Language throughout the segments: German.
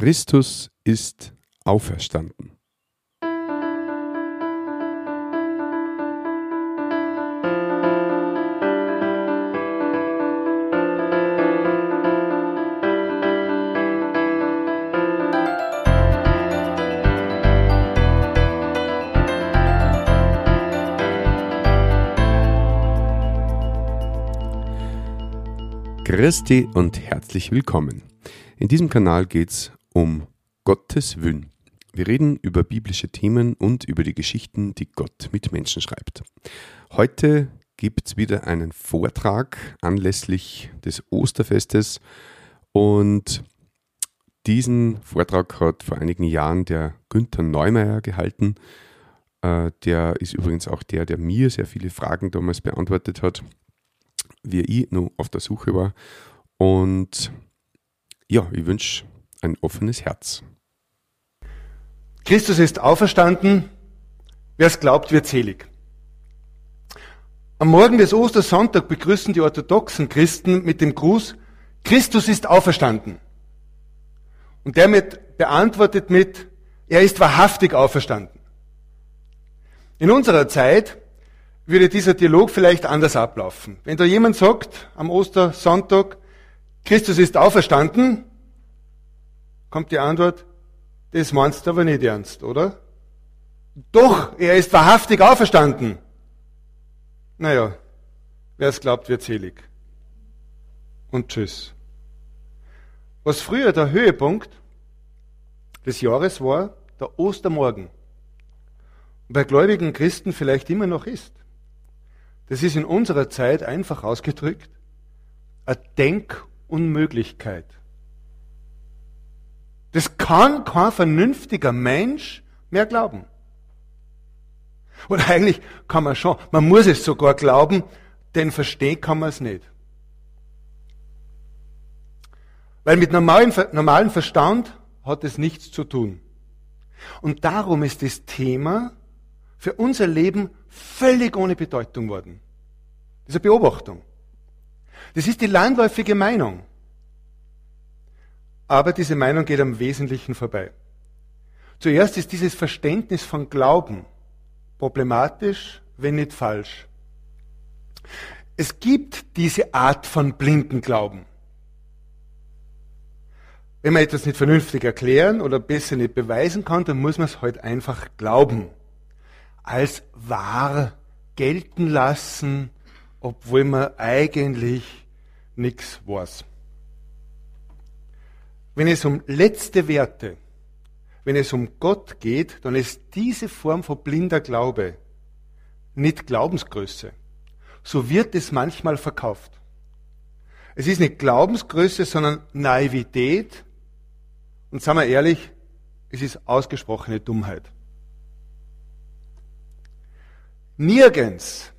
Christus ist auferstanden. Christi und herzlich willkommen. In diesem Kanal geht es um Gottes Willen. Wir reden über biblische Themen und über die Geschichten, die Gott mit Menschen schreibt. Heute gibt es wieder einen Vortrag anlässlich des Osterfestes und diesen Vortrag hat vor einigen Jahren der Günther Neumeier gehalten. Äh, der ist übrigens auch der, der mir sehr viele Fragen damals beantwortet hat wie ich noch auf der Suche war. Und ja, ich wünsche ein offenes Herz. Christus ist auferstanden. Wer es glaubt, wird selig. Am Morgen des Ostersonntag begrüßen die orthodoxen Christen mit dem Gruß, Christus ist auferstanden. Und damit beantwortet mit, er ist wahrhaftig auferstanden. In unserer Zeit würde dieser Dialog vielleicht anders ablaufen. Wenn da jemand sagt am Ostersonntag, Christus ist auferstanden, kommt die Antwort, das meinst du aber nicht ernst, oder? Doch, er ist wahrhaftig auferstanden. Naja, wer es glaubt, wird selig. Und tschüss. Was früher der Höhepunkt des Jahres war, der Ostermorgen. Bei gläubigen Christen vielleicht immer noch ist. Das ist in unserer Zeit einfach ausgedrückt eine Denkunmöglichkeit. Das kann kein vernünftiger Mensch mehr glauben. Oder eigentlich kann man schon, man muss es sogar glauben, denn verstehen kann man es nicht. Weil mit normalem, normalem Verstand hat es nichts zu tun. Und darum ist das Thema für unser Leben völlig ohne Bedeutung worden. Das ist eine Beobachtung. Das ist die landläufige Meinung. Aber diese Meinung geht am Wesentlichen vorbei. Zuerst ist dieses Verständnis von Glauben problematisch, wenn nicht falsch. Es gibt diese Art von blinden Glauben. Wenn man etwas nicht vernünftig erklären oder besser nicht beweisen kann, dann muss man es halt einfach glauben als wahr gelten lassen, obwohl man eigentlich nichts weiß. Wenn es um letzte Werte, wenn es um Gott geht, dann ist diese Form von blinder Glaube nicht Glaubensgröße. So wird es manchmal verkauft. Es ist nicht Glaubensgröße, sondern Naivität. Und sagen wir ehrlich, es ist ausgesprochene Dummheit. Nirgends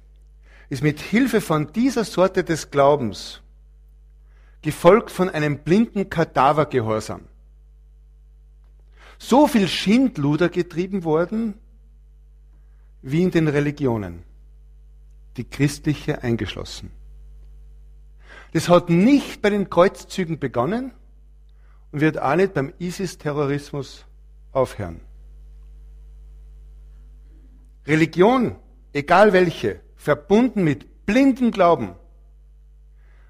ist mit Hilfe von dieser Sorte des Glaubens gefolgt von einem blinden Kadavergehorsam so viel Schindluder getrieben worden wie in den Religionen, die christliche eingeschlossen. Das hat nicht bei den Kreuzzügen begonnen und wird auch nicht beim ISIS-Terrorismus aufhören. Religion egal welche, verbunden mit blindem Glauben,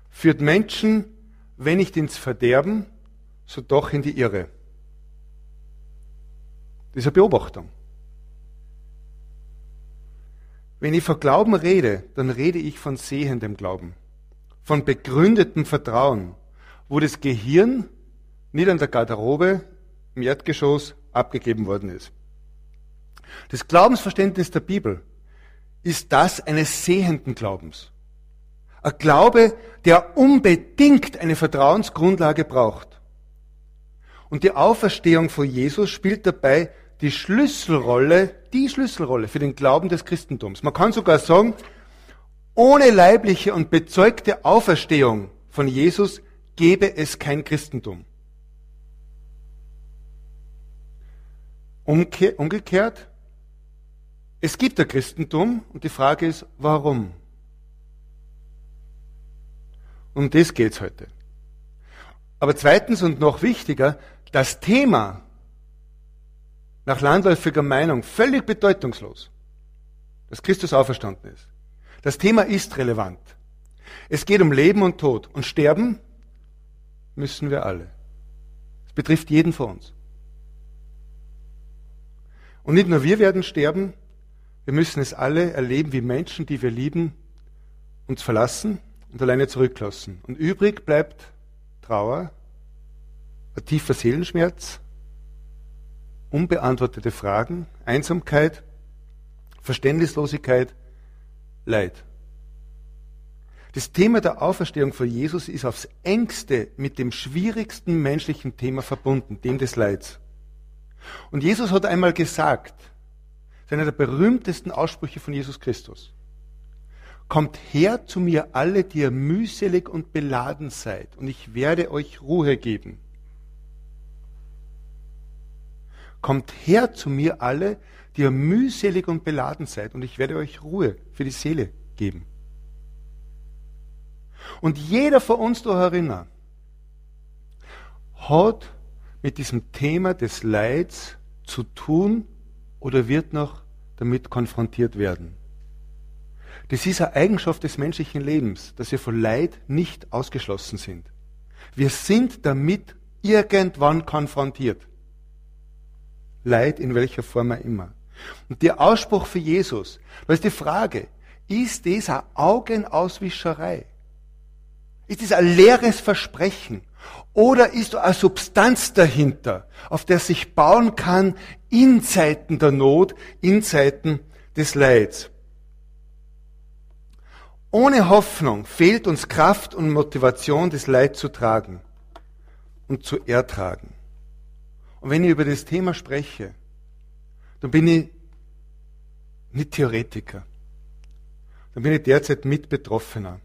führt Menschen, wenn nicht ins Verderben, so doch in die Irre. Das Beobachtung. Wenn ich von Glauben rede, dann rede ich von sehendem Glauben, von begründetem Vertrauen, wo das Gehirn nicht an der Garderobe im Erdgeschoss abgegeben worden ist. Das Glaubensverständnis der Bibel ist das eines sehenden Glaubens. Ein Glaube, der unbedingt eine Vertrauensgrundlage braucht. Und die Auferstehung von Jesus spielt dabei die Schlüsselrolle, die Schlüsselrolle für den Glauben des Christentums. Man kann sogar sagen, ohne leibliche und bezeugte Auferstehung von Jesus gäbe es kein Christentum. Umgekehrt, es gibt ein Christentum und die Frage ist, warum? Um das geht's heute. Aber zweitens und noch wichtiger, das Thema nach landläufiger Meinung völlig bedeutungslos, dass Christus auferstanden ist. Das Thema ist relevant. Es geht um Leben und Tod und sterben müssen wir alle. Es betrifft jeden von uns. Und nicht nur wir werden sterben, wir müssen es alle erleben, wie Menschen, die wir lieben, uns verlassen und alleine zurücklassen. Und übrig bleibt Trauer, ein tiefer Seelenschmerz, unbeantwortete Fragen, Einsamkeit, Verständnislosigkeit, Leid. Das Thema der Auferstehung von Jesus ist aufs engste mit dem schwierigsten menschlichen Thema verbunden, dem des Leids. Und Jesus hat einmal gesagt, das ist einer der berühmtesten Aussprüche von Jesus Christus. Kommt her zu mir alle, die ihr mühselig und beladen seid, und ich werde euch Ruhe geben. Kommt her zu mir alle, die ihr mühselig und beladen seid, und ich werde euch Ruhe für die Seele geben. Und jeder von uns da herinnen hat mit diesem Thema des Leids zu tun oder wird noch damit konfrontiert werden. Das ist eine Eigenschaft des menschlichen Lebens, dass wir von Leid nicht ausgeschlossen sind. Wir sind damit irgendwann konfrontiert. Leid in welcher Form auch immer. Und der Ausspruch für Jesus, da ist die Frage, ist das eine Augenauswischerei? Ist das ein leeres Versprechen? Oder ist da eine Substanz dahinter, auf der sich bauen kann in Zeiten der Not, in Zeiten des Leids? Ohne Hoffnung fehlt uns Kraft und Motivation, das Leid zu tragen und zu ertragen. Und wenn ich über das Thema spreche, dann bin ich nicht Theoretiker. Dann bin ich derzeit Mitbetroffener.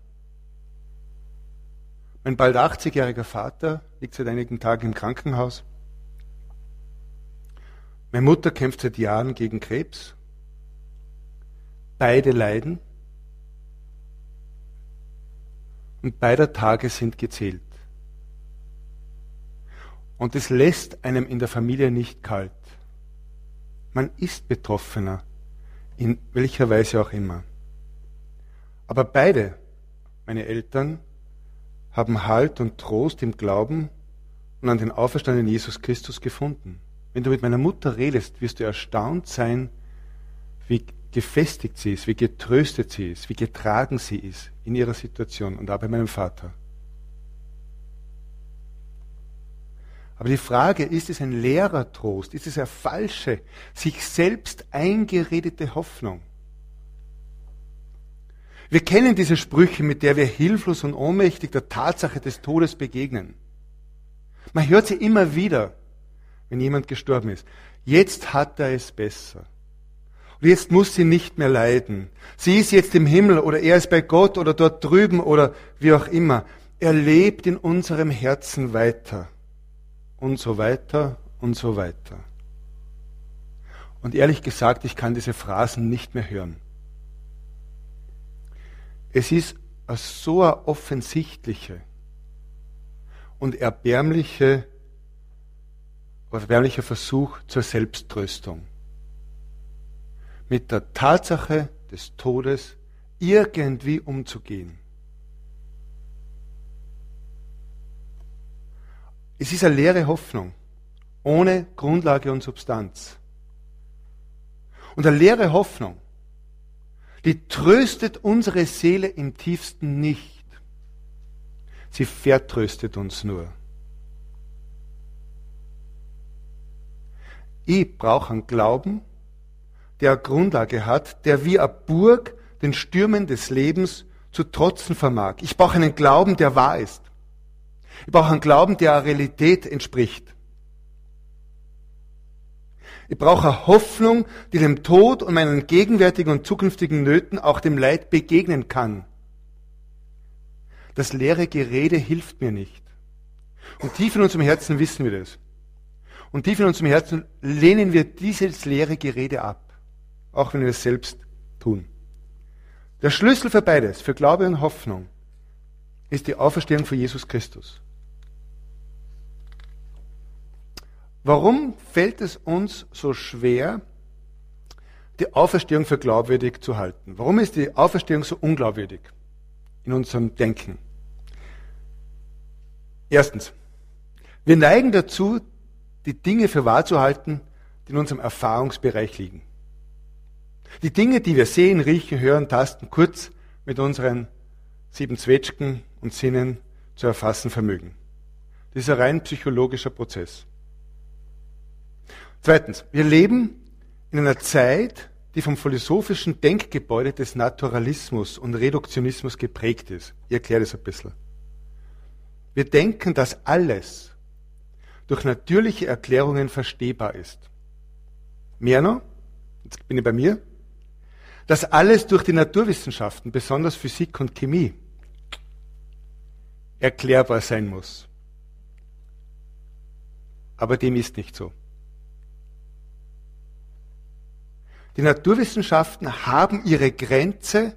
Mein bald 80-jähriger Vater liegt seit einigen Tagen im Krankenhaus. Meine Mutter kämpft seit Jahren gegen Krebs. Beide leiden. Und beide Tage sind gezählt. Und es lässt einem in der Familie nicht kalt. Man ist Betroffener, in welcher Weise auch immer. Aber beide, meine Eltern, haben Halt und Trost im Glauben und an den auferstandenen Jesus Christus gefunden. Wenn du mit meiner Mutter redest, wirst du erstaunt sein, wie gefestigt sie ist, wie getröstet sie ist, wie getragen sie ist in ihrer Situation und auch bei meinem Vater. Aber die Frage, ist es ein leerer Trost? Ist es eine falsche, sich selbst eingeredete Hoffnung? Wir kennen diese Sprüche, mit der wir hilflos und ohnmächtig der Tatsache des Todes begegnen. Man hört sie immer wieder, wenn jemand gestorben ist. Jetzt hat er es besser. Und jetzt muss sie nicht mehr leiden. Sie ist jetzt im Himmel oder er ist bei Gott oder dort drüben oder wie auch immer. Er lebt in unserem Herzen weiter. Und so weiter und so weiter. Und ehrlich gesagt, ich kann diese Phrasen nicht mehr hören. Es ist so ein offensichtliche und erbärmliche, erbärmlicher Versuch zur Selbsttröstung. Mit der Tatsache des Todes irgendwie umzugehen. Es ist eine leere Hoffnung, ohne Grundlage und Substanz. Und eine leere Hoffnung die tröstet unsere Seele im tiefsten nicht. Sie vertröstet uns nur. Ich brauche einen Glauben, der Grundlage hat, der wie eine Burg den Stürmen des Lebens zu trotzen vermag. Ich brauche einen Glauben, der wahr ist. Ich brauche einen Glauben, der einer Realität entspricht. Ich brauche eine Hoffnung, die dem Tod und meinen gegenwärtigen und zukünftigen Nöten auch dem Leid begegnen kann. Das leere Gerede hilft mir nicht. Und tief in unserem Herzen wissen wir das. Und tief in unserem Herzen lehnen wir dieses leere Gerede ab, auch wenn wir es selbst tun. Der Schlüssel für beides, für Glaube und Hoffnung, ist die Auferstehung von Jesus Christus. Warum fällt es uns so schwer, die Auferstehung für glaubwürdig zu halten? Warum ist die Auferstehung so unglaubwürdig in unserem Denken? Erstens, wir neigen dazu, die Dinge für wahr zu halten, die in unserem Erfahrungsbereich liegen. Die Dinge, die wir sehen, riechen, hören, tasten, kurz mit unseren sieben Zwetschgen und Sinnen zu erfassen vermögen. Das ist ein rein psychologischer Prozess. Zweitens, wir leben in einer Zeit, die vom philosophischen Denkgebäude des Naturalismus und Reduktionismus geprägt ist. Ich erkläre das ein bisschen. Wir denken, dass alles durch natürliche Erklärungen verstehbar ist. Mehr noch, jetzt bin ich bei mir, dass alles durch die Naturwissenschaften, besonders Physik und Chemie, erklärbar sein muss. Aber dem ist nicht so. Die Naturwissenschaften haben ihre Grenze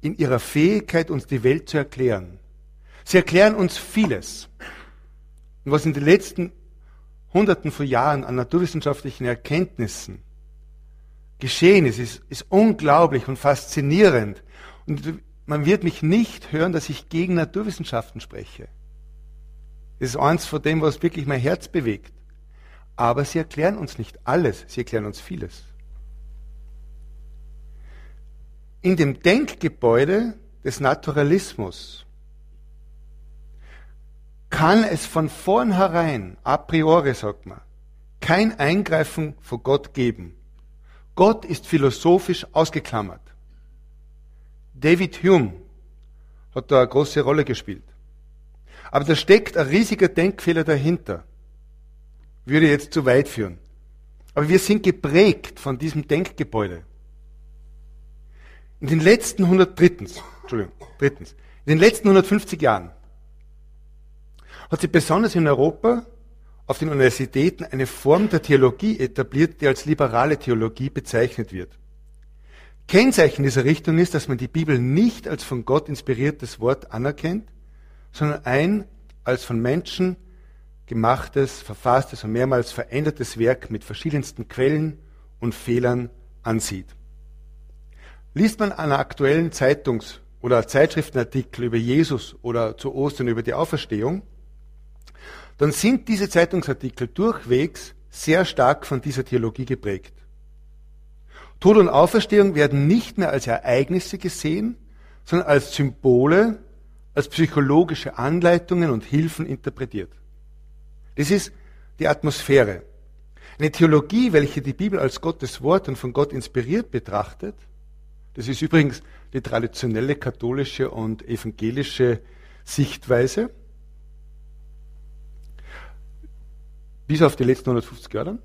in ihrer Fähigkeit, uns die Welt zu erklären. Sie erklären uns vieles. Und was in den letzten Hunderten von Jahren an naturwissenschaftlichen Erkenntnissen geschehen ist, ist, ist unglaublich und faszinierend. Und man wird mich nicht hören, dass ich gegen Naturwissenschaften spreche. Das ist eins von dem, was wirklich mein Herz bewegt. Aber sie erklären uns nicht alles, sie erklären uns vieles. In dem Denkgebäude des Naturalismus kann es von vornherein, a priori sagt man, kein Eingreifen von Gott geben. Gott ist philosophisch ausgeklammert. David Hume hat da eine große Rolle gespielt. Aber da steckt ein riesiger Denkfehler dahinter. Würde jetzt zu weit führen. Aber wir sind geprägt von diesem Denkgebäude. In den letzten 100, drittens, Entschuldigung, drittens, in den letzten 150 Jahren hat sich besonders in Europa auf den Universitäten eine Form der Theologie etabliert, die als liberale Theologie bezeichnet wird. Kennzeichen dieser Richtung ist, dass man die Bibel nicht als von Gott inspiriertes Wort anerkennt, sondern ein als von Menschen gemachtes, verfasstes und mehrmals verändertes Werk mit verschiedensten Quellen und Fehlern ansieht. Liest man einen aktuellen Zeitungs- oder Zeitschriftenartikel über Jesus oder zu Ostern über die Auferstehung, dann sind diese Zeitungsartikel durchwegs sehr stark von dieser Theologie geprägt. Tod und Auferstehung werden nicht mehr als Ereignisse gesehen, sondern als Symbole, als psychologische Anleitungen und Hilfen interpretiert. Das ist die Atmosphäre. Eine Theologie, welche die Bibel als Gottes Wort und von Gott inspiriert betrachtet, das ist übrigens die traditionelle katholische und evangelische Sichtweise, bis auf die letzten 150 Jahre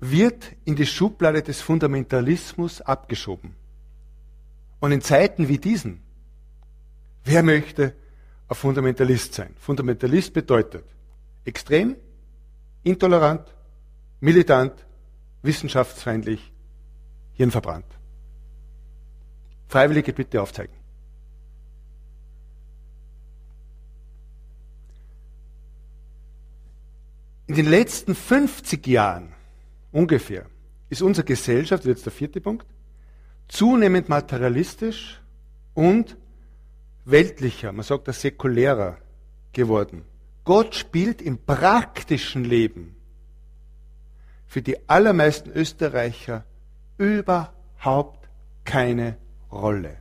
wird in die Schublade des Fundamentalismus abgeschoben. Und in Zeiten wie diesen, wer möchte ein Fundamentalist sein? Fundamentalist bedeutet extrem, intolerant, militant, wissenschaftsfeindlich, hirnverbrannt. Freiwillige bitte aufzeigen. In den letzten 50 Jahren ungefähr ist unsere Gesellschaft, jetzt der vierte Punkt, zunehmend materialistisch und weltlicher, man sagt das säkulärer geworden. Gott spielt im praktischen Leben für die allermeisten Österreicher überhaupt keine Rolle.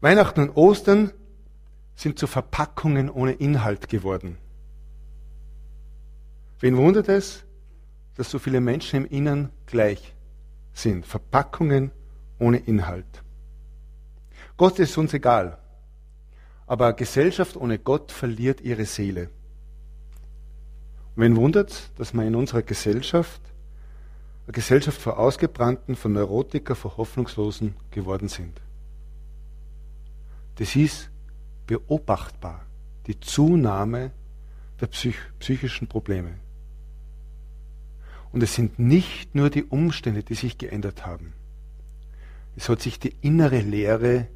Weihnachten und Ostern sind zu Verpackungen ohne Inhalt geworden. Wen wundert es, dass so viele Menschen im Innern gleich sind? Verpackungen ohne Inhalt. Gott ist uns egal. Aber Gesellschaft ohne Gott verliert ihre Seele. Und wen wundert, dass man in unserer Gesellschaft, eine Gesellschaft vor Ausgebrannten, von Neurotiker, vor Hoffnungslosen geworden sind? Das ist beobachtbar die Zunahme der psych psychischen Probleme. Und es sind nicht nur die Umstände, die sich geändert haben. Es hat sich die innere Leere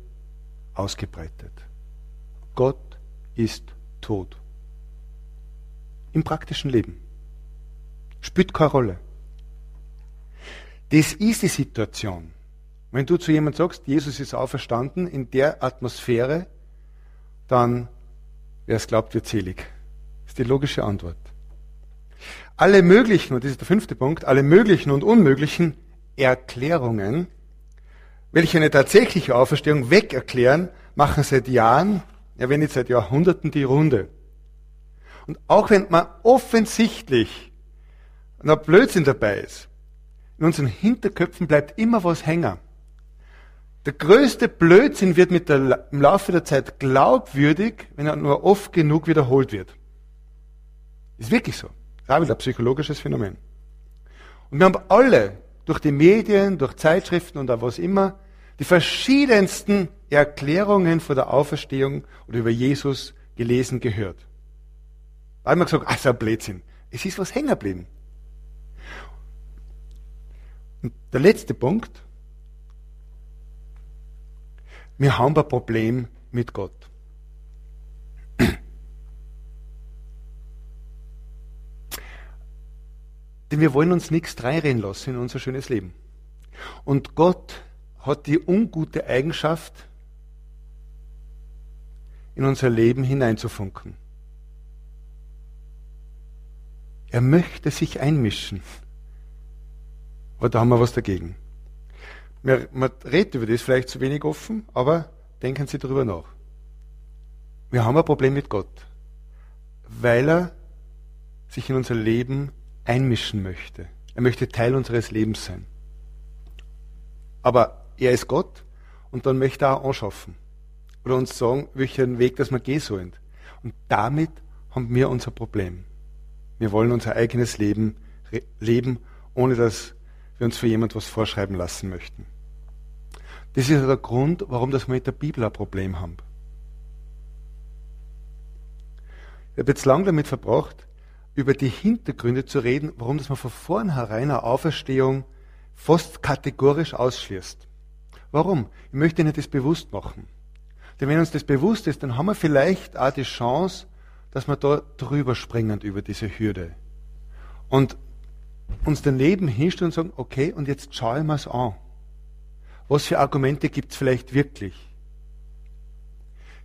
ausgebreitet. Gott ist tot. im praktischen Leben. Spielt keine Rolle. Das ist die Situation. Wenn du zu jemandem sagst, Jesus ist auferstanden in der Atmosphäre, dann, wer es glaubt, wird selig. Das ist die logische Antwort. Alle möglichen, und das ist der fünfte Punkt, alle möglichen und unmöglichen Erklärungen, welche eine tatsächliche Auferstehung wegerklären, machen seit Jahren, ja wenn nicht seit Jahrhunderten die Runde. Und auch wenn man offensichtlich noch Blödsinn dabei ist, in unseren Hinterköpfen bleibt immer was hängen. Der größte Blödsinn wird mit der, im Laufe der Zeit glaubwürdig, wenn er nur oft genug wiederholt wird. Ist wirklich so. Das ist ein psychologisches Phänomen. Und wir haben alle durch die Medien, durch Zeitschriften und auch was immer, die verschiedensten Erklärungen vor der Auferstehung oder über Jesus gelesen, gehört. Da haben wir gesagt, ach, so ein Blödsinn. Es ist was hängen geblieben. Und der letzte Punkt. Wir haben ein Problem mit Gott. Denn wir wollen uns nichts reinreden lassen in unser schönes Leben. Und Gott hat die ungute Eigenschaft, in unser Leben hineinzufunken. Er möchte sich einmischen. Aber da haben wir was dagegen. Man redet über das vielleicht zu wenig offen, aber denken Sie darüber nach. Wir haben ein Problem mit Gott, weil er sich in unser Leben einmischen möchte. Er möchte Teil unseres Lebens sein. Aber er ist Gott und dann möchte er auch anschaffen. Oder uns sagen, welchen Weg dass wir gehen sollen. Und damit haben wir unser Problem. Wir wollen unser eigenes Leben leben, ohne dass wir uns für jemand was vorschreiben lassen möchten. Das ist der Grund, warum das wir mit der Bibel ein Problem haben. Ich habe jetzt lange damit verbracht, über die Hintergründe zu reden, warum das man von vornherein eine Auferstehung fast kategorisch ausschließt. Warum? Ich möchte Ihnen das bewusst machen. Denn wenn uns das bewusst ist, dann haben wir vielleicht auch die Chance, dass wir da drüber springen über diese Hürde. Und uns daneben hinstellen und sagen, okay, und jetzt schauen wir es an. Was für Argumente gibt es vielleicht wirklich?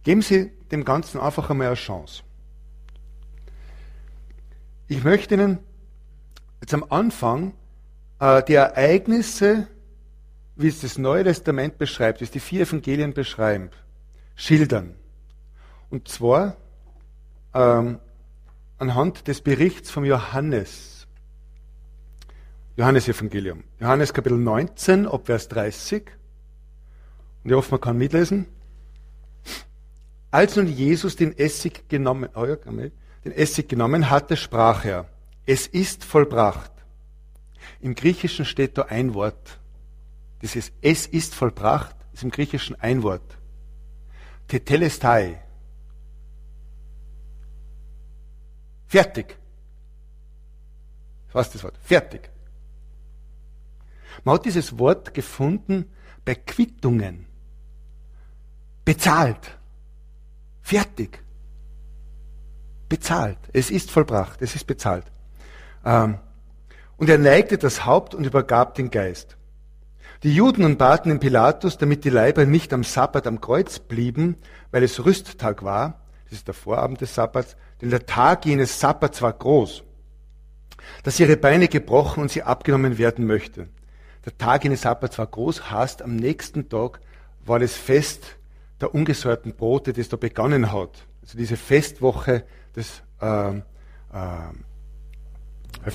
Geben Sie dem Ganzen einfach einmal eine Chance. Ich möchte Ihnen jetzt am Anfang äh, die Ereignisse, wie es das Neue Testament beschreibt, wie es die vier Evangelien beschreiben, schildern. Und zwar ähm, anhand des Berichts vom Johannes. Johannes Evangelium. Johannes Kapitel 19, ab Vers 30. Und ich hoffe, man kann mitlesen. Als nun Jesus den Essig genommen, oh den Essig genommen hatte, sprach er, es ist vollbracht. Im Griechischen steht da ein Wort. Dieses Es ist vollbracht ist im Griechischen ein Wort. Tetelestai. Fertig. Was ist das Wort? Fertig. Man hat dieses Wort gefunden bei Quittungen. Bezahlt. Fertig bezahlt. Es ist vollbracht. Es ist bezahlt. Ähm, und er neigte das Haupt und übergab den Geist. Die Juden nun baten den Pilatus, damit die Leiber nicht am Sabbat am Kreuz blieben, weil es Rüsttag war, das ist der Vorabend des Sabbats, denn der Tag jenes Sabbats war groß, dass ihre Beine gebrochen und sie abgenommen werden möchte. Der Tag jenes Sabbats war groß, heißt, am nächsten Tag war das Fest der ungesäuerten Brote, das da begonnen hat. Also diese Festwoche das, äh, äh,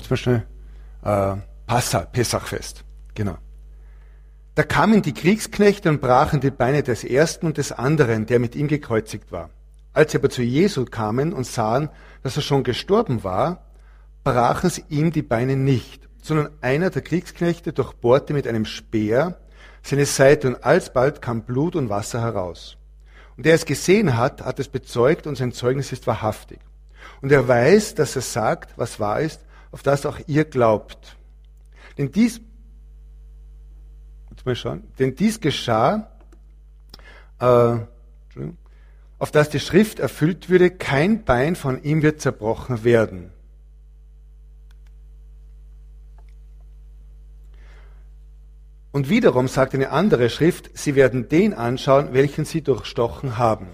mir schnell, äh, Passa, Pessachfest, genau. Da kamen die Kriegsknechte und brachen die Beine des ersten und des anderen, der mit ihm gekreuzigt war. Als sie aber zu Jesu kamen und sahen, dass er schon gestorben war, brachen sie ihm die Beine nicht, sondern einer der Kriegsknechte durchbohrte mit einem Speer seine Seite und alsbald kam Blut und Wasser heraus. Und der es gesehen hat, hat es bezeugt und sein Zeugnis ist wahrhaftig. Und er weiß, dass er sagt, was wahr ist, auf das auch ihr glaubt. Denn dies, mal schauen, denn dies geschah, äh, auf das die Schrift erfüllt würde, kein Bein von ihm wird zerbrochen werden. Und wiederum sagt eine andere Schrift, sie werden den anschauen, welchen sie durchstochen haben.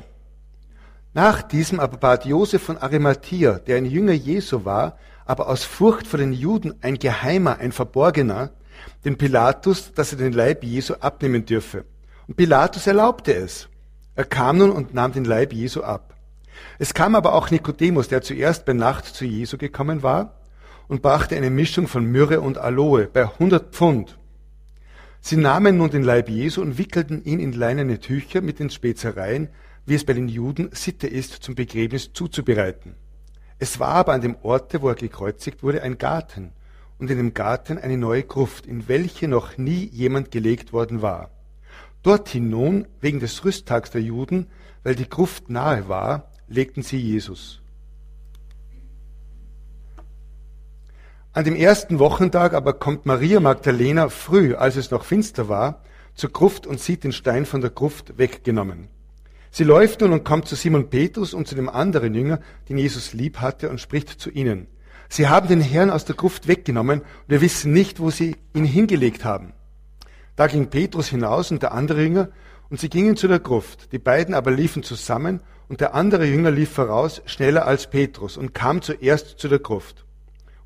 Nach diesem aber bat Josef von Arimathea, der ein Jünger Jesu war, aber aus Furcht vor den Juden ein Geheimer, ein Verborgener, den Pilatus, dass er den Leib Jesu abnehmen dürfe. Und Pilatus erlaubte es. Er kam nun und nahm den Leib Jesu ab. Es kam aber auch Nikodemus, der zuerst bei Nacht zu Jesu gekommen war und brachte eine Mischung von Myrrhe und Aloe bei 100 Pfund. Sie nahmen nun den Leib Jesu und wickelten ihn in leinene Tücher mit den Spezereien, wie es bei den Juden Sitte ist, zum Begräbnis zuzubereiten. Es war aber an dem Orte, wo er gekreuzigt wurde, ein Garten und in dem Garten eine neue Gruft, in welche noch nie jemand gelegt worden war. Dorthin nun, wegen des Rüsttags der Juden, weil die Gruft nahe war, legten sie Jesus. An dem ersten Wochentag aber kommt Maria Magdalena früh, als es noch finster war, zur Gruft und sieht den Stein von der Gruft weggenommen. Sie läuft nun und kommt zu Simon Petrus und zu dem anderen Jünger, den Jesus lieb hatte, und spricht zu ihnen. Sie haben den Herrn aus der Gruft weggenommen und wir wissen nicht, wo sie ihn hingelegt haben. Da ging Petrus hinaus und der andere Jünger und sie gingen zu der Gruft. Die beiden aber liefen zusammen und der andere Jünger lief voraus, schneller als Petrus und kam zuerst zu der Gruft.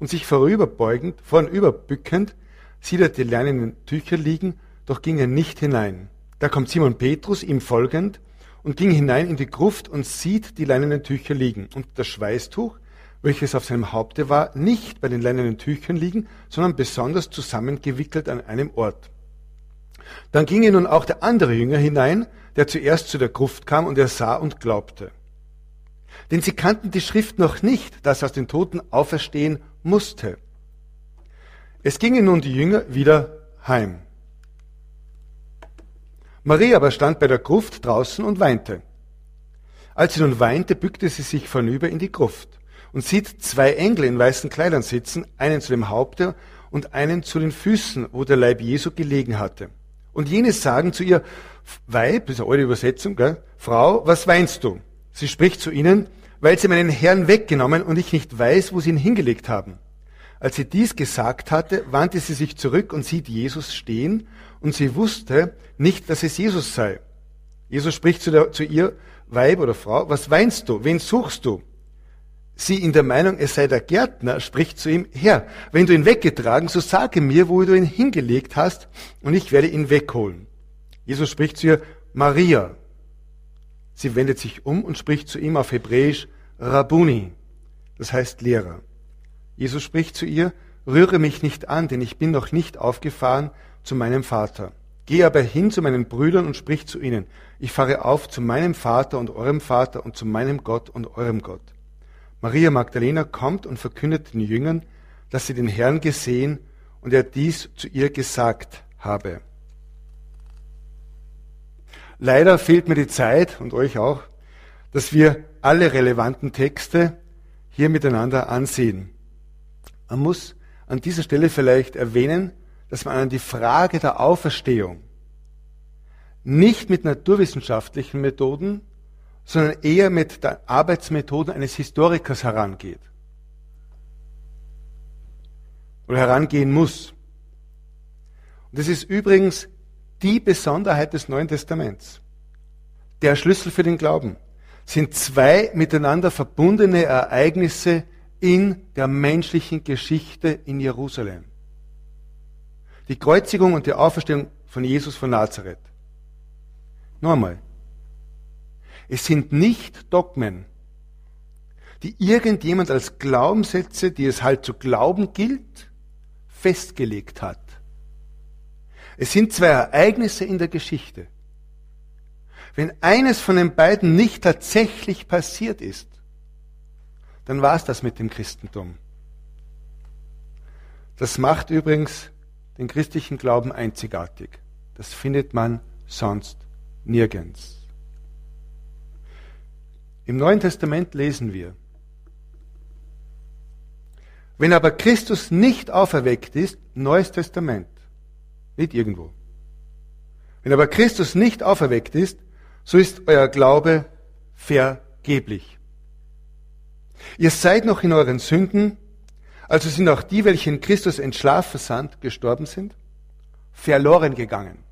Und sich vorüberbeugend, vornüberbückend, sieht er die leinenen Tücher liegen, doch ging er nicht hinein. Da kommt Simon Petrus ihm folgend und ging hinein in die Gruft und sieht die leinenen Tücher liegen und das Schweißtuch, welches auf seinem Haupte war, nicht bei den leinenen Tüchern liegen, sondern besonders zusammengewickelt an einem Ort. Dann ging nun auch der andere Jünger hinein, der zuerst zu der Gruft kam, und er sah und glaubte. Denn sie kannten die Schrift noch nicht, dass aus den Toten auferstehen musste. Es gingen nun die Jünger wieder heim. Maria aber stand bei der Gruft draußen und weinte. Als sie nun weinte, bückte sie sich vornüber in die Gruft und sieht zwei Engel in weißen Kleidern sitzen, einen zu dem Haupte und einen zu den Füßen, wo der Leib Jesu gelegen hatte. Und jene sagen zu ihr, Weib, das ist eine alte Übersetzung, gell? Frau, was weinst du? Sie spricht zu ihnen, weil sie meinen Herrn weggenommen und ich nicht weiß, wo sie ihn hingelegt haben. Als sie dies gesagt hatte, wandte sie sich zurück und sieht Jesus stehen und sie wusste nicht, dass es Jesus sei. Jesus spricht zu, der, zu ihr, Weib oder Frau, was weinst du? Wen suchst du? Sie in der Meinung, es sei der Gärtner, spricht zu ihm, Herr, wenn du ihn weggetragen, so sage mir, wo du ihn hingelegt hast, und ich werde ihn wegholen. Jesus spricht zu ihr, Maria. Sie wendet sich um und spricht zu ihm auf Hebräisch, Rabuni, das heißt Lehrer. Jesus spricht zu ihr, rühre mich nicht an, denn ich bin noch nicht aufgefahren zu meinem Vater. Geh aber hin zu meinen Brüdern und sprich zu ihnen, ich fahre auf zu meinem Vater und eurem Vater und zu meinem Gott und eurem Gott. Maria Magdalena kommt und verkündet den Jüngern, dass sie den Herrn gesehen und er dies zu ihr gesagt habe. Leider fehlt mir die Zeit und euch auch, dass wir alle relevanten Texte hier miteinander ansehen. Man muss an dieser Stelle vielleicht erwähnen, dass man an die Frage der Auferstehung nicht mit naturwissenschaftlichen Methoden, sondern eher mit der Arbeitsmethoden eines Historikers herangeht. Oder herangehen muss. Und das ist übrigens die Besonderheit des Neuen Testaments. Der Schlüssel für den Glauben sind zwei miteinander verbundene Ereignisse in der menschlichen Geschichte in Jerusalem. Die Kreuzigung und die Auferstehung von Jesus von Nazareth. Nochmal. Es sind nicht Dogmen, die irgendjemand als Glaubenssätze, die es halt zu glauben gilt, festgelegt hat. Es sind zwei Ereignisse in der Geschichte. Wenn eines von den beiden nicht tatsächlich passiert ist, dann war es das mit dem Christentum. Das macht übrigens den christlichen Glauben einzigartig. Das findet man sonst nirgends. Im Neuen Testament lesen wir, wenn aber Christus nicht auferweckt ist, Neues Testament, nicht irgendwo. Wenn aber Christus nicht auferweckt ist, so ist euer Glaube vergeblich. Ihr seid noch in euren Sünden, also sind auch die, welche in Christus entschlafen sind, gestorben sind. verloren gegangen.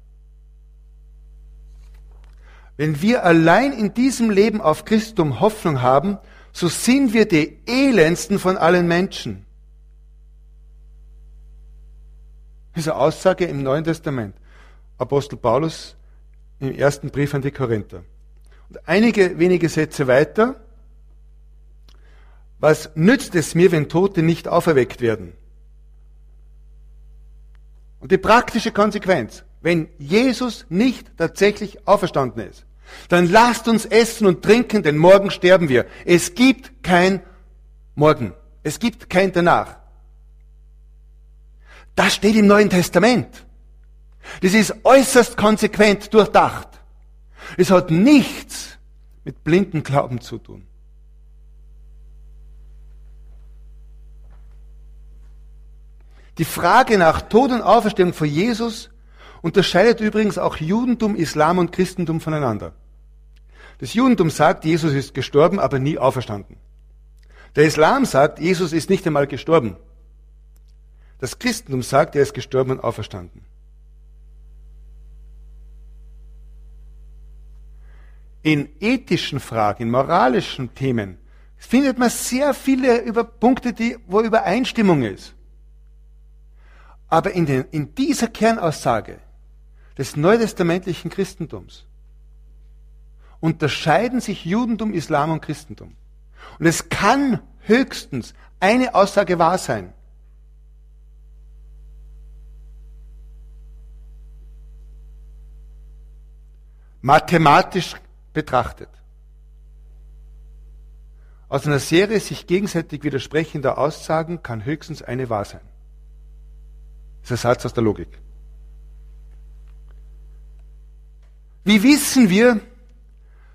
Wenn wir allein in diesem Leben auf Christum Hoffnung haben, so sind wir die elendsten von allen Menschen. Diese Aussage im Neuen Testament. Apostel Paulus im ersten Brief an die Korinther. Und einige wenige Sätze weiter. Was nützt es mir, wenn Tote nicht auferweckt werden? Und die praktische Konsequenz, wenn Jesus nicht tatsächlich auferstanden ist, dann lasst uns essen und trinken, denn morgen sterben wir. Es gibt kein Morgen. Es gibt kein danach. Das steht im Neuen Testament. Das ist äußerst konsequent durchdacht. Es hat nichts mit blinden Glauben zu tun. Die Frage nach Tod und Auferstehung von Jesus unterscheidet übrigens auch Judentum, Islam und Christentum voneinander. Das Judentum sagt, Jesus ist gestorben, aber nie auferstanden. Der Islam sagt, Jesus ist nicht einmal gestorben. Das Christentum sagt, er ist gestorben und auferstanden. In ethischen Fragen, in moralischen Themen findet man sehr viele über Punkte, die, wo Übereinstimmung ist. Aber in, den, in dieser Kernaussage des neutestamentlichen Christentums unterscheiden sich Judentum, Islam und Christentum. Und es kann höchstens eine Aussage wahr sein. Mathematisch betrachtet. Aus einer Serie sich gegenseitig widersprechender Aussagen kann höchstens eine wahr sein. Das ist ein Satz aus der Logik. Wie wissen wir,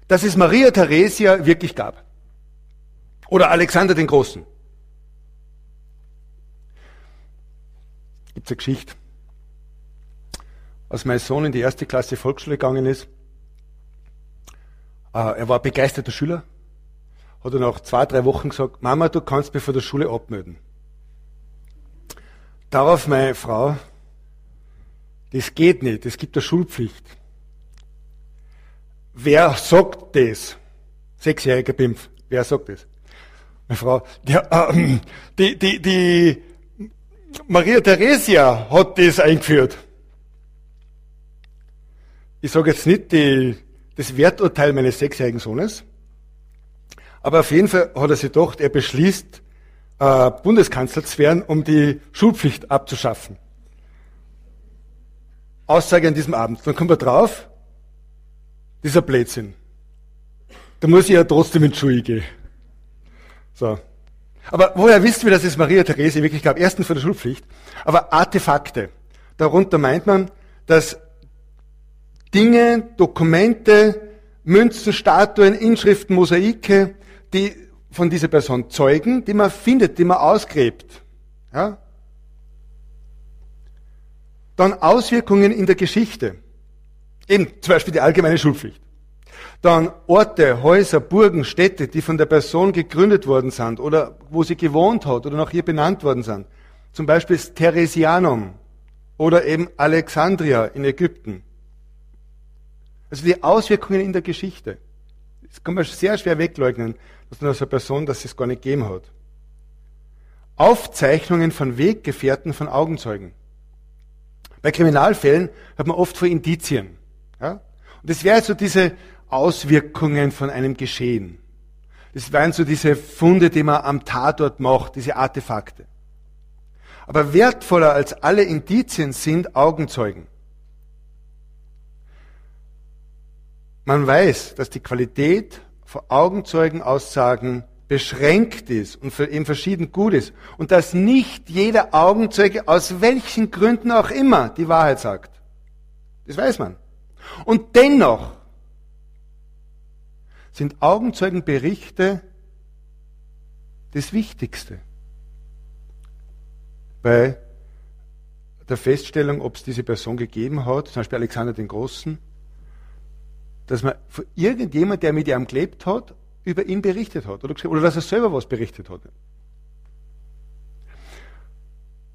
dass es Maria Theresia wirklich gab? Oder Alexander den Großen? Gibt es eine Geschichte, als mein Sohn in die erste Klasse Volksschule gegangen ist. Äh, er war begeisterter Schüler, hat er nach zwei, drei Wochen gesagt, Mama, du kannst mich von der Schule abmelden. Darauf meine Frau, das geht nicht, es gibt eine Schulpflicht. Wer sagt das? Sechsjähriger Pimpf, wer sagt das? Meine Frau, der, äh, die, die, die Maria Theresia hat das eingeführt. Ich sage jetzt nicht die, das Werturteil meines sechsjährigen Sohnes, aber auf jeden Fall hat er sich gedacht, er beschließt, äh, Bundeskanzler zu werden, um die Schulpflicht abzuschaffen. Aussage an diesem Abend. Dann kommt er drauf, dieser Blödsinn. Da muss ich ja trotzdem in die Schule gehen. So. Aber woher wissen wir, dass es Maria Therese wirklich gab? Erstens von der Schulpflicht. Aber Artefakte. Darunter meint man, dass Dinge, Dokumente, Münzen, Statuen, Inschriften, Mosaike, die von dieser Person zeugen, die man findet, die man ausgräbt. Ja? Dann Auswirkungen in der Geschichte. Eben zum Beispiel die allgemeine Schulpflicht. Dann Orte, Häuser, Burgen, Städte, die von der Person gegründet worden sind oder wo sie gewohnt hat oder nach ihr benannt worden sind. Zum Beispiel das Theresianum oder eben Alexandria in Ägypten. Also die Auswirkungen in der Geschichte. Das kann man sehr schwer wegleugnen, dass man so eine Person, dass es gar nicht gegeben hat. Aufzeichnungen von Weggefährten von Augenzeugen. Bei Kriminalfällen hat man oft von Indizien. Ja? Und das wäre so diese Auswirkungen von einem Geschehen. Das wären so diese Funde, die man am Tatort macht, diese Artefakte. Aber wertvoller als alle Indizien sind Augenzeugen. Man weiß, dass die Qualität von Augenzeugenaussagen beschränkt ist und für eben verschieden gut ist und dass nicht jeder Augenzeuge aus welchen Gründen auch immer die Wahrheit sagt. Das weiß man. Und dennoch sind Augenzeugenberichte das Wichtigste bei der Feststellung, ob es diese Person gegeben hat, zum Beispiel Alexander den Großen, dass man von irgendjemand, der mit ihm gelebt hat, über ihn berichtet hat oder, oder dass er selber was berichtet hat.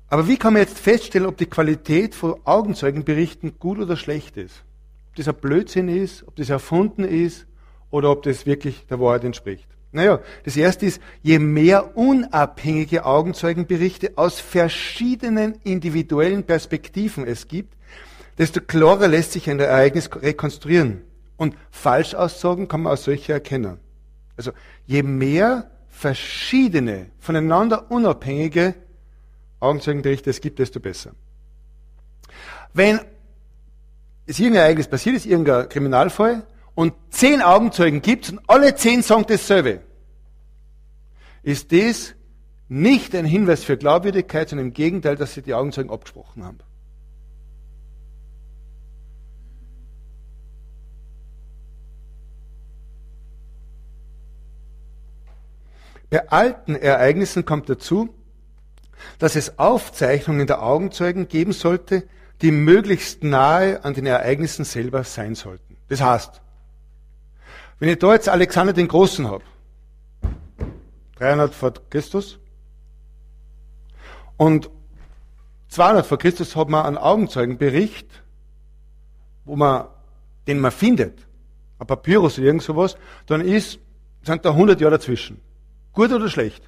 Aber wie kann man jetzt feststellen, ob die Qualität von Augenzeugenberichten gut oder schlecht ist? Ob das ein Blödsinn ist, ob das erfunden ist oder ob das wirklich der Wahrheit entspricht? Naja, das erste ist, je mehr unabhängige Augenzeugenberichte aus verschiedenen individuellen Perspektiven es gibt, desto klarer lässt sich ein Ereignis rekonstruieren. Und Falschaussagen kann man als solche erkennen. Also je mehr verschiedene, voneinander unabhängige Augenzeugenberichte es gibt, desto besser. Wenn es irgendein Ereignis passiert ist, irgendein Kriminalfall, und zehn Augenzeugen gibt und alle zehn sagen dasselbe, ist das nicht ein Hinweis für Glaubwürdigkeit, sondern im Gegenteil, dass sie die Augenzeugen abgesprochen haben. Bei alten Ereignissen kommt dazu, dass es Aufzeichnungen der Augenzeugen geben sollte, die möglichst nahe an den Ereignissen selber sein sollten. Das heißt, wenn ich da jetzt Alexander den Großen habe, 300 vor Christus, und 200 vor Christus hat man einen Augenzeugenbericht, wo man, den man findet, ein Papyrus oder irgend sowas, dann ist, sind da 100 Jahre dazwischen. Gut oder schlecht?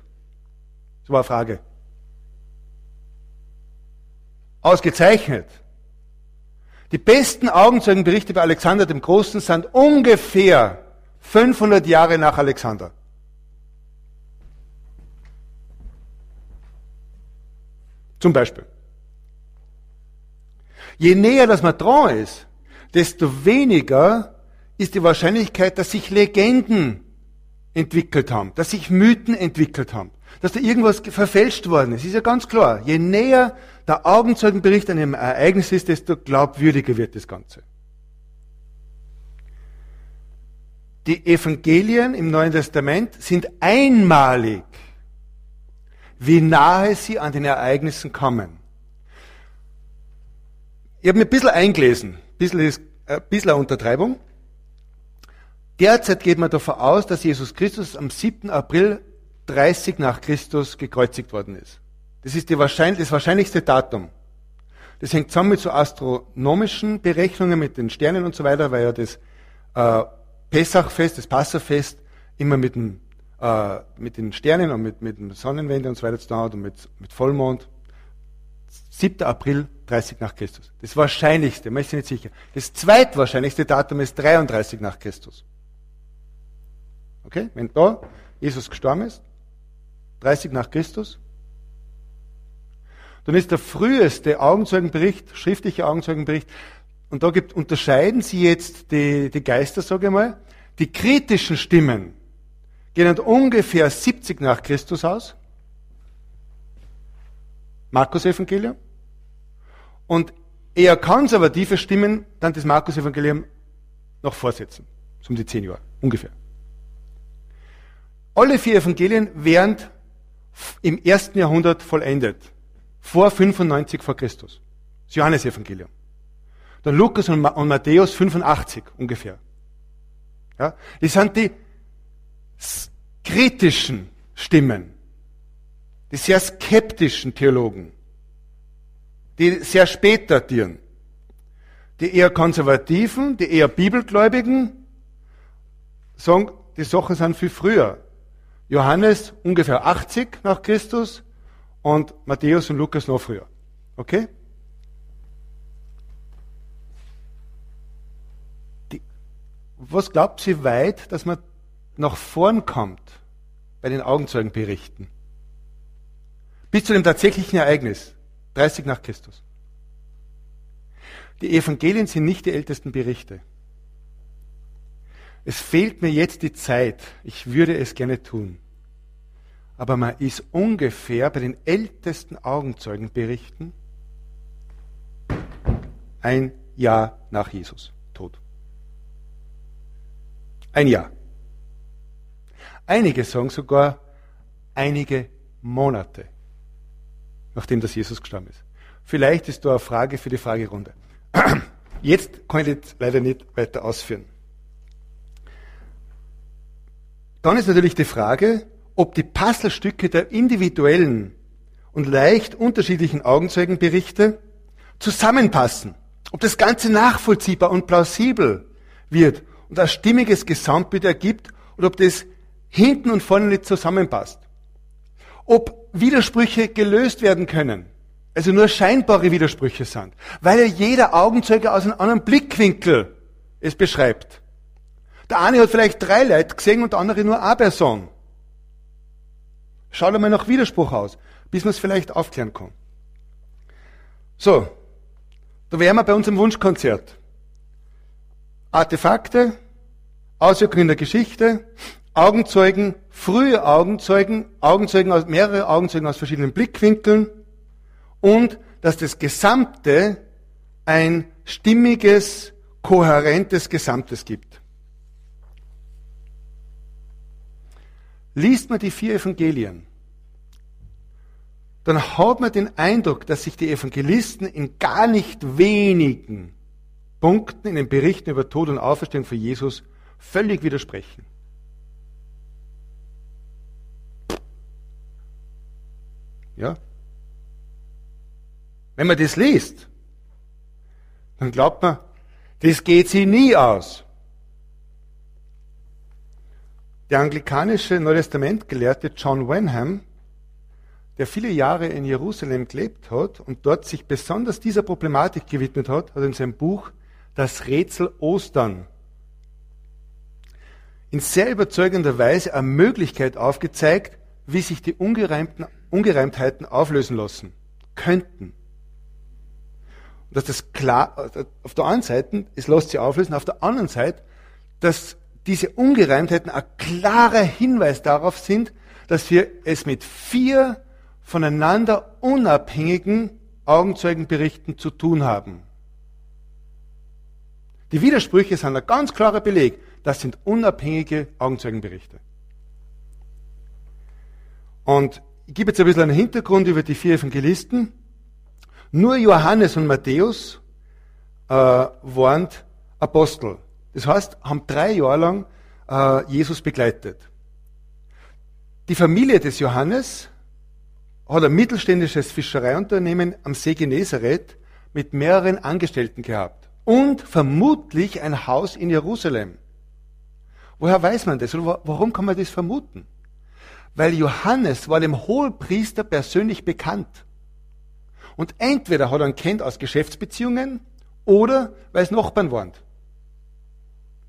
Das war eine Frage. Ausgezeichnet. Die besten Augenzeugenberichte bei Alexander dem Großen sind ungefähr 500 Jahre nach Alexander. Zum Beispiel. Je näher das man dran ist, desto weniger ist die Wahrscheinlichkeit, dass sich Legenden entwickelt haben, dass sich Mythen entwickelt haben, dass da irgendwas verfälscht worden ist. Ist ja ganz klar. Je näher der Augenzeugenbericht an einem Ereignis ist, desto glaubwürdiger wird das Ganze. Die Evangelien im Neuen Testament sind einmalig, wie nahe sie an den Ereignissen kommen. Ich habe mir ein bisschen eingelesen, ein bisschen, ist, ein bisschen eine Untertreibung. Derzeit geht man davon aus, dass Jesus Christus am 7. April 30 nach Christus gekreuzigt worden ist. Das ist wahrscheinlich, das wahrscheinlichste Datum. Das hängt zusammen mit so astronomischen Berechnungen mit den Sternen und so weiter, weil ja das äh, Pessachfest, das Passafest immer mit, dem, äh, mit den Sternen und mit, mit dem Sonnenwende und so weiter zu tun hat und mit, mit Vollmond. 7. April 30 nach Christus. Das wahrscheinlichste, man ist sich nicht sicher. Das zweitwahrscheinlichste Datum ist 33 nach Christus. Okay? Wenn da Jesus gestorben ist, 30 nach Christus, dann ist der früheste Augenzeugenbericht, schriftliche Augenzeugenbericht, und da gibt, unterscheiden sie jetzt die, die Geister, sage ich mal, die kritischen Stimmen gehen ungefähr 70 nach Christus aus, Markus Evangelium, und eher konservative Stimmen dann das Markus Evangelium noch vorsetzen, so um die zehn Jahre, ungefähr. Alle vier Evangelien werden im ersten Jahrhundert vollendet. Vor 95 vor Christus. Das Johannesevangelium. Dann Lukas und Matthäus 85 ungefähr. Ja, das sind die kritischen Stimmen, die sehr skeptischen Theologen, die sehr spät datieren, die eher konservativen, die eher bibelgläubigen sagen, die Sachen sind viel früher. Johannes ungefähr 80 nach Christus und Matthäus und Lukas noch früher. Okay? Die, was glaubt sie weit, dass man nach vorn kommt bei den Augenzeugenberichten? Bis zu dem tatsächlichen Ereignis, 30 nach Christus. Die Evangelien sind nicht die ältesten Berichte. Es fehlt mir jetzt die Zeit. Ich würde es gerne tun. Aber man ist ungefähr bei den ältesten Augenzeugenberichten ein Jahr nach Jesus tot. Ein Jahr. Einige sagen sogar einige Monate, nachdem das Jesus gestorben ist. Vielleicht ist da eine Frage für die Fragerunde. Jetzt kann ich das leider nicht weiter ausführen. Dann ist natürlich die Frage, ob die Puzzlestücke der individuellen und leicht unterschiedlichen Augenzeugenberichte zusammenpassen. Ob das Ganze nachvollziehbar und plausibel wird und ein stimmiges Gesamtbild ergibt oder ob das hinten und vorne nicht zusammenpasst. Ob Widersprüche gelöst werden können, also nur scheinbare Widersprüche sind, weil ja jeder Augenzeuge aus einem anderen Blickwinkel es beschreibt. Der eine hat vielleicht drei Leute gesehen und der andere nur eine Person. Schaut einmal nach Widerspruch aus, bis man es vielleicht aufklären kann. So, da wären wir bei unserem Wunschkonzert. Artefakte, Auswirkungen der Geschichte, Augenzeugen, frühe Augenzeugen, Augenzeugen aus, mehrere Augenzeugen aus verschiedenen Blickwinkeln und dass das Gesamte ein stimmiges, kohärentes Gesamtes gibt. Liest man die vier Evangelien, dann hat man den Eindruck, dass sich die Evangelisten in gar nicht wenigen Punkten in den Berichten über Tod und Auferstehung von Jesus völlig widersprechen. Ja? Wenn man das liest, dann glaubt man, das geht sie nie aus. Der anglikanische Neutestamentgelehrte John Wenham, der viele Jahre in Jerusalem gelebt hat und dort sich besonders dieser Problematik gewidmet hat, hat in seinem Buch Das Rätsel Ostern in sehr überzeugender Weise eine Möglichkeit aufgezeigt, wie sich die Ungereimtheiten auflösen lassen könnten. Und dass das klar, auf der einen Seite, es lässt sich auflösen, auf der anderen Seite, dass diese Ungereimtheiten ein klarer Hinweis darauf sind, dass wir es mit vier voneinander unabhängigen Augenzeugenberichten zu tun haben. Die Widersprüche sind ein ganz klarer Beleg. Das sind unabhängige Augenzeugenberichte. Und ich gebe jetzt ein bisschen einen Hintergrund über die vier Evangelisten. Nur Johannes und Matthäus äh, waren Apostel. Das heißt, haben drei Jahre lang äh, Jesus begleitet. Die Familie des Johannes hat ein mittelständisches Fischereiunternehmen am See Genezareth mit mehreren Angestellten gehabt und vermutlich ein Haus in Jerusalem. Woher weiß man das? Oder warum kann man das vermuten? Weil Johannes war dem Hohepriester persönlich bekannt. Und entweder hat er ihn kennt aus Geschäftsbeziehungen oder weil es Nachbarn waren.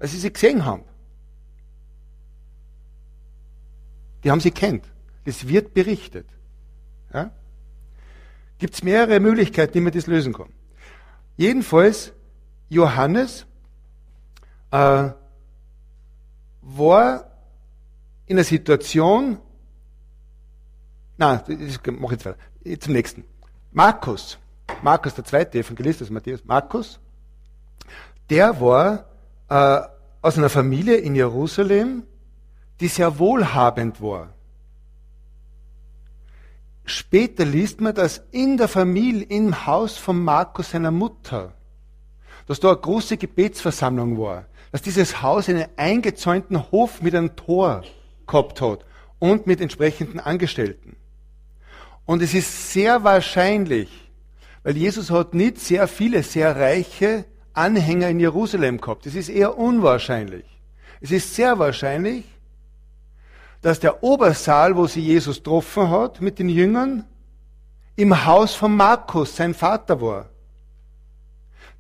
Weil sie sie gesehen haben. Die haben sie kennt. Das wird berichtet. Ja? Gibt es mehrere Möglichkeiten, wie man das lösen kann. Jedenfalls, Johannes äh, war in einer Situation, na, das mache jetzt weiter. Zum nächsten. Markus, Markus, der zweite Evangelist, das ist Matthäus, Markus, der war äh, aus einer Familie in Jerusalem, die sehr wohlhabend war. Später liest man, dass in der Familie, im Haus von Markus seiner Mutter, dass da eine große Gebetsversammlung war, dass dieses Haus einen eingezäunten Hof mit einem Tor gehabt hat und mit entsprechenden Angestellten. Und es ist sehr wahrscheinlich, weil Jesus hat nicht sehr viele, sehr reiche Anhänger in Jerusalem gehabt. Es ist eher unwahrscheinlich. Es ist sehr wahrscheinlich, dass der Obersaal, wo sie Jesus getroffen hat mit den Jüngern, im Haus von Markus, sein Vater war.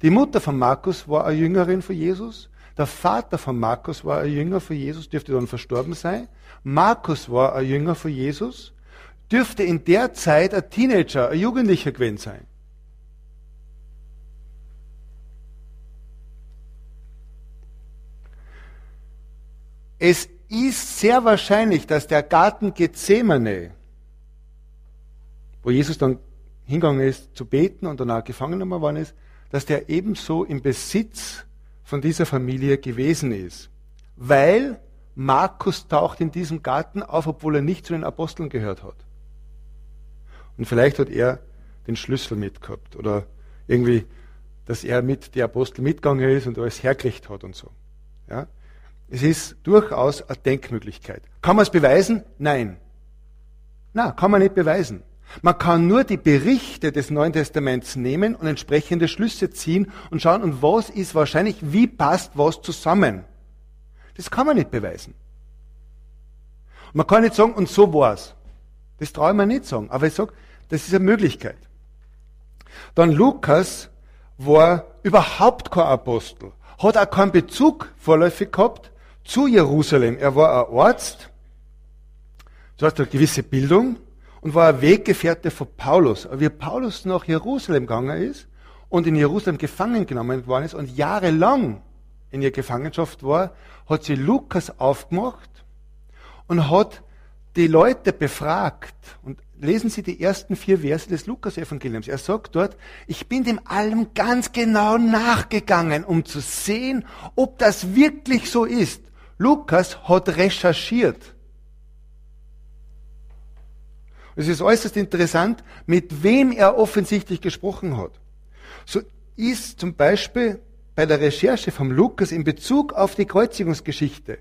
Die Mutter von Markus war eine Jüngerin von Jesus. Der Vater von Markus war ein Jünger von Jesus, dürfte dann verstorben sein. Markus war ein Jünger von Jesus, dürfte in der Zeit ein Teenager, ein Jugendlicher gewesen sein. Es ist sehr wahrscheinlich, dass der Garten Gethsemane, wo Jesus dann hingegangen ist zu beten und danach gefangen genommen worden ist, dass der ebenso im Besitz von dieser Familie gewesen ist. Weil Markus taucht in diesem Garten auf, obwohl er nicht zu den Aposteln gehört hat. Und vielleicht hat er den Schlüssel mitgehabt oder irgendwie, dass er mit der Apostel mitgegangen ist und alles hergekriegt hat und so. Ja? Es ist durchaus eine Denkmöglichkeit. Kann man es beweisen? Nein. Na, kann man nicht beweisen. Man kann nur die Berichte des Neuen Testaments nehmen und entsprechende Schlüsse ziehen und schauen, und was ist wahrscheinlich, wie passt was zusammen. Das kann man nicht beweisen. Man kann nicht sagen, und so war's. Das traue ich mir nicht sagen. Aber ich sage, das ist eine Möglichkeit. Dann Lukas war überhaupt kein Apostel, hat auch keinen Bezug vorläufig gehabt zu Jerusalem. Er war ein Arzt, so heißt eine gewisse Bildung und war ein Weggefährte von Paulus. Aber wie Paulus nach Jerusalem gegangen ist und in Jerusalem gefangen genommen worden ist und jahrelang in ihrer Gefangenschaft war, hat sie Lukas aufgemacht und hat die Leute befragt. Und lesen Sie die ersten vier Verse des Lukas-Evangeliums. Er sagt dort, ich bin dem allem ganz genau nachgegangen, um zu sehen, ob das wirklich so ist. Lukas hat recherchiert. Es ist äußerst interessant, mit wem er offensichtlich gesprochen hat. So ist zum Beispiel bei der Recherche vom Lukas in Bezug auf die Kreuzigungsgeschichte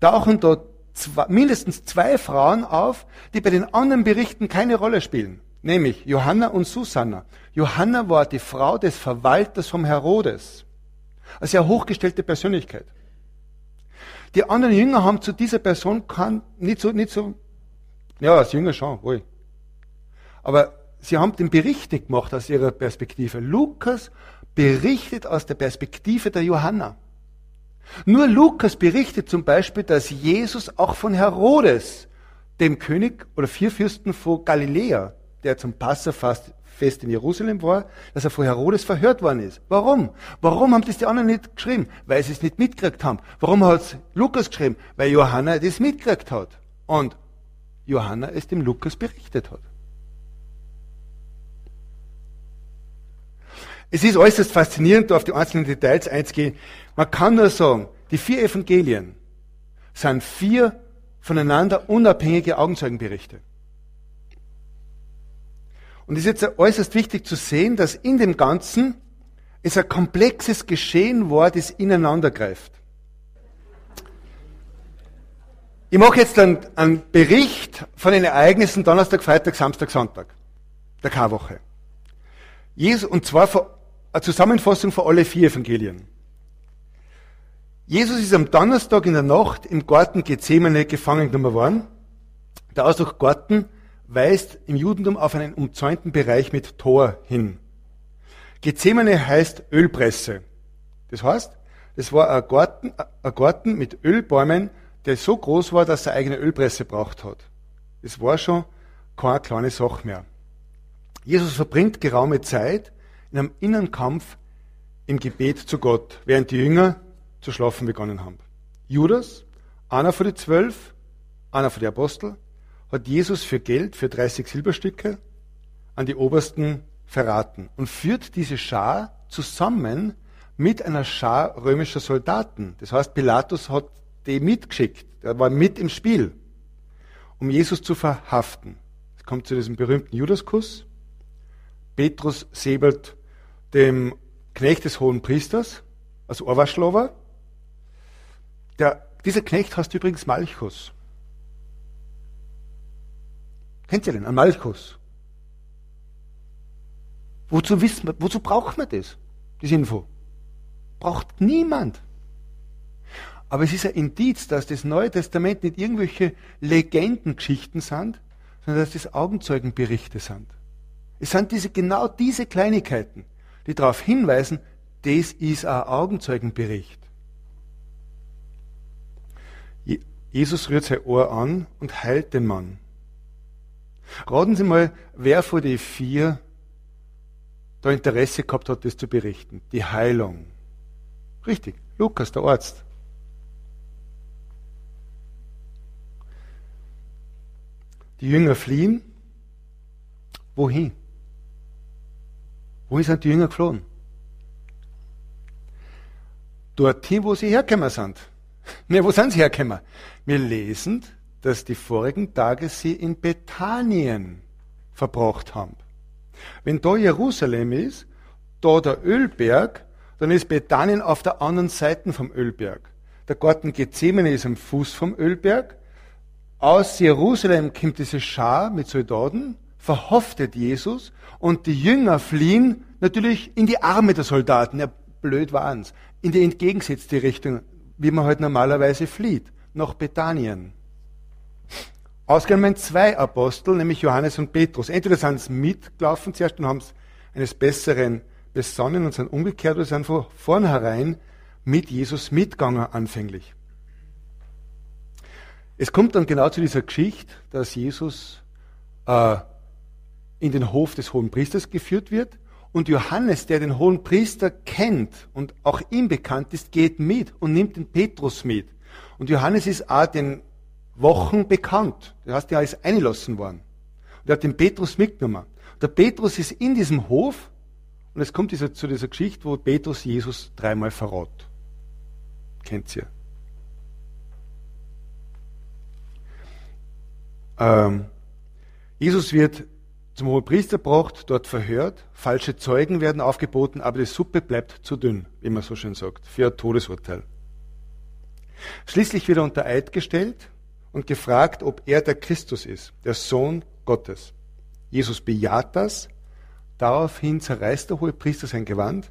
tauchen dort zwei, mindestens zwei Frauen auf, die bei den anderen Berichten keine Rolle spielen, nämlich Johanna und Susanna. Johanna war die Frau des Verwalters vom Herodes, eine sehr hochgestellte Persönlichkeit. Die anderen Jünger haben zu dieser Person kann, nicht so, nicht so, ja, als Jünger schon, wohl. Aber sie haben den Bericht gemacht aus ihrer Perspektive. Lukas berichtet aus der Perspektive der Johanna. Nur Lukas berichtet zum Beispiel, dass Jesus auch von Herodes, dem König oder Vierfürsten von Galiläa, der zum Passafest in Jerusalem war, dass er von Herodes verhört worden ist. Warum? Warum haben das die anderen nicht geschrieben? Weil sie es nicht mitgekriegt haben. Warum hat es Lukas geschrieben? Weil Johanna das mitgekriegt hat. Und Johanna es dem Lukas berichtet hat. Es ist äußerst faszinierend, da auf die einzelnen Details einzugehen. Man kann nur sagen, die vier Evangelien sind vier voneinander unabhängige Augenzeugenberichte. Und es ist jetzt äußerst wichtig zu sehen, dass in dem Ganzen es ein komplexes Geschehen war, das ineinander greift. Ich mache jetzt einen, einen Bericht von den Ereignissen Donnerstag, Freitag, Samstag, Sonntag der Karwoche. Jesus, und zwar eine Zusammenfassung von alle vier Evangelien. Jesus ist am Donnerstag in der Nacht im Garten Gethsemane gefangen genommen worden. Der Ausdruck Garten weist im Judentum auf einen umzäunten Bereich mit Tor hin. Gethsemane heißt Ölpresse. Das heißt, es war ein Garten, ein Garten mit Ölbäumen, der so groß war, dass er eigene Ölpresse braucht hat. Es war schon keine kleine Sache mehr. Jesus verbringt geraume Zeit in einem Innenkampf im Gebet zu Gott, während die Jünger zu schlafen begonnen haben. Judas, einer von den zwölf, einer von den Aposteln, hat Jesus für Geld, für 30 Silberstücke, an die Obersten verraten und führt diese Schar zusammen mit einer Schar römischer Soldaten. Das heißt, Pilatus hat die mitgeschickt. Er war mit im Spiel, um Jesus zu verhaften. Es kommt zu diesem berühmten Judaskuss. Petrus säbelt dem Knecht des hohen Priesters, also Orwaschlover, der, dieser Knecht heißt übrigens Malchus. Kennt ihr den? Ein Malchus. Wozu, wissen wir, wozu braucht man das, diese Info? Braucht niemand. Aber es ist ein Indiz, dass das Neue Testament nicht irgendwelche Legendengeschichten sind, sondern dass das Augenzeugenberichte sind. Es sind diese, genau diese Kleinigkeiten, die darauf hinweisen, das ist ein Augenzeugenbericht. Jesus rührt sein Ohr an und heilt den Mann. Raten Sie mal, wer von den vier da Interesse gehabt hat, das zu berichten. Die Heilung. Richtig, Lukas, der Arzt. Die Jünger fliehen. Wohin? Wohin sind die Jünger geflohen? Dorthin, wo sie hergekommen sind. Ne, wo sind sie hergekommen? Wir lesen, dass die vorigen Tage sie in Bethanien verbracht haben. Wenn da Jerusalem ist, da der Ölberg, dann ist Bethanien auf der anderen Seite vom Ölberg. Der Garten Gethsemane ist am Fuß vom Ölberg. Aus Jerusalem kommt diese Schar mit Soldaten verhaftet Jesus und die Jünger fliehen natürlich in die Arme der Soldaten. Ja, blöd waren's. In die entgegengesetzte Richtung, wie man halt normalerweise flieht, nach Bethanien. Ausgenommen zwei Apostel, nämlich Johannes und Petrus. Entweder sind sie mitgelaufen zuerst und haben es eines Besseren besonnen und sind umgekehrt oder sind von vornherein mit Jesus mitgegangen anfänglich. Es kommt dann genau zu dieser Geschichte, dass Jesus äh, in den Hof des hohen Priesters geführt wird und Johannes, der den hohen Priester kennt und auch ihm bekannt ist, geht mit und nimmt den Petrus mit. Und Johannes ist auch den Wochen bekannt. Der heißt, er ist eingelassen worden. Und er hat den Petrus mitgenommen. Der Petrus ist in diesem Hof und es kommt dieser, zu dieser Geschichte, wo Petrus Jesus dreimal verrat. Kennt ihr? Ähm, Jesus wird zum Hohepriester gebracht, dort verhört, falsche Zeugen werden aufgeboten, aber die Suppe bleibt zu dünn, wie man so schön sagt, für ein Todesurteil. Schließlich wird er unter Eid gestellt und gefragt, ob er der Christus ist, der Sohn Gottes. Jesus bejaht das, daraufhin zerreißt der Hohepriester sein Gewand.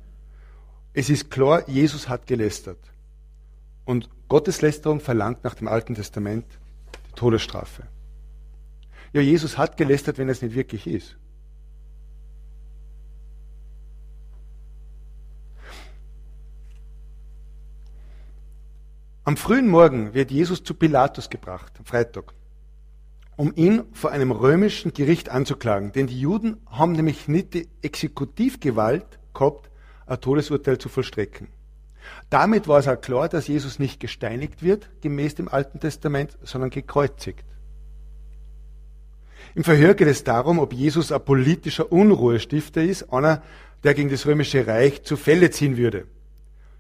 Es ist klar, Jesus hat gelästert. Und Gotteslästerung verlangt nach dem Alten Testament die Todesstrafe. Ja, Jesus hat gelästert, wenn es nicht wirklich ist. Am frühen Morgen wird Jesus zu Pilatus gebracht, am Freitag, um ihn vor einem römischen Gericht anzuklagen. Denn die Juden haben nämlich nicht die Exekutivgewalt gehabt, ein Todesurteil zu vollstrecken. Damit war es auch klar, dass Jesus nicht gesteinigt wird, gemäß dem Alten Testament, sondern gekreuzigt. Im Verhör geht es darum, ob Jesus ein politischer Unruhestifter ist, einer, der gegen das römische Reich zu Fälle ziehen würde.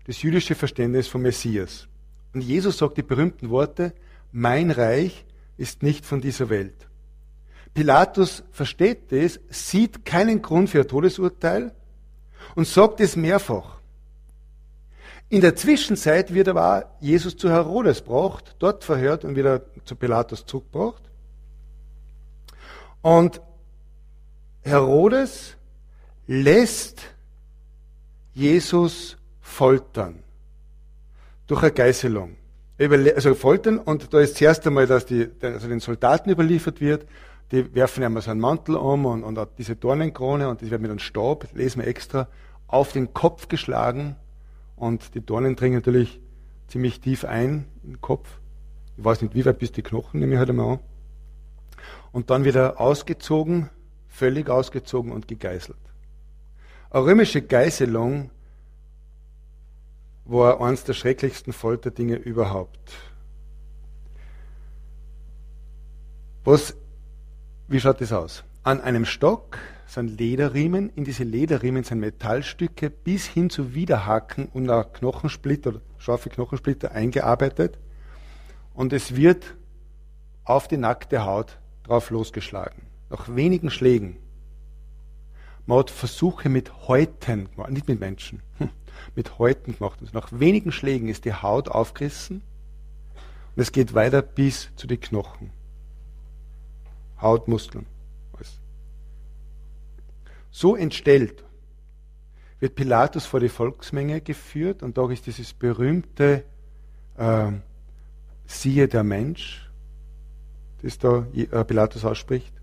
Das jüdische Verständnis vom Messias. Und Jesus sagt die berühmten Worte, mein Reich ist nicht von dieser Welt. Pilatus versteht das, sieht keinen Grund für ein Todesurteil und sagt es mehrfach. In der Zwischenzeit wird aber Jesus zu Herodes gebracht, dort verhört und wieder zu Pilatus zurückgebracht. Und Herodes lässt Jesus foltern durch eine Geißelung. Also foltern und da ist zuerst einmal, dass die, also den Soldaten überliefert wird, die werfen einmal so einen Mantel um und, und diese Dornenkrone und die werden mit einem Stab, lesen wir extra, auf den Kopf geschlagen und die Dornen dringen natürlich ziemlich tief ein in den Kopf. Ich weiß nicht, wie weit bis die Knochen, nehme ich halt einmal an. Und dann wieder ausgezogen, völlig ausgezogen und gegeißelt. Eine römische Geißelung war eines der schrecklichsten Folterdinge überhaupt. Was, wie schaut das aus? An einem Stock sind Lederriemen, in diese Lederriemen sind Metallstücke bis hin zu Widerhaken und ein Knochensplitter, scharfe Knochensplitter eingearbeitet und es wird auf die nackte Haut drauf losgeschlagen. Nach wenigen Schlägen. Man hat Versuche mit Häuten gemacht, nicht mit Menschen. Hm mit Häuten gemacht. Und nach wenigen Schlägen ist die Haut aufgerissen und es geht weiter bis zu den Knochen. Haut, Muskeln. Alles. So entstellt wird Pilatus vor die Volksmenge geführt und da ist dieses berühmte äh, Siehe der Mensch, das da äh, Pilatus ausspricht.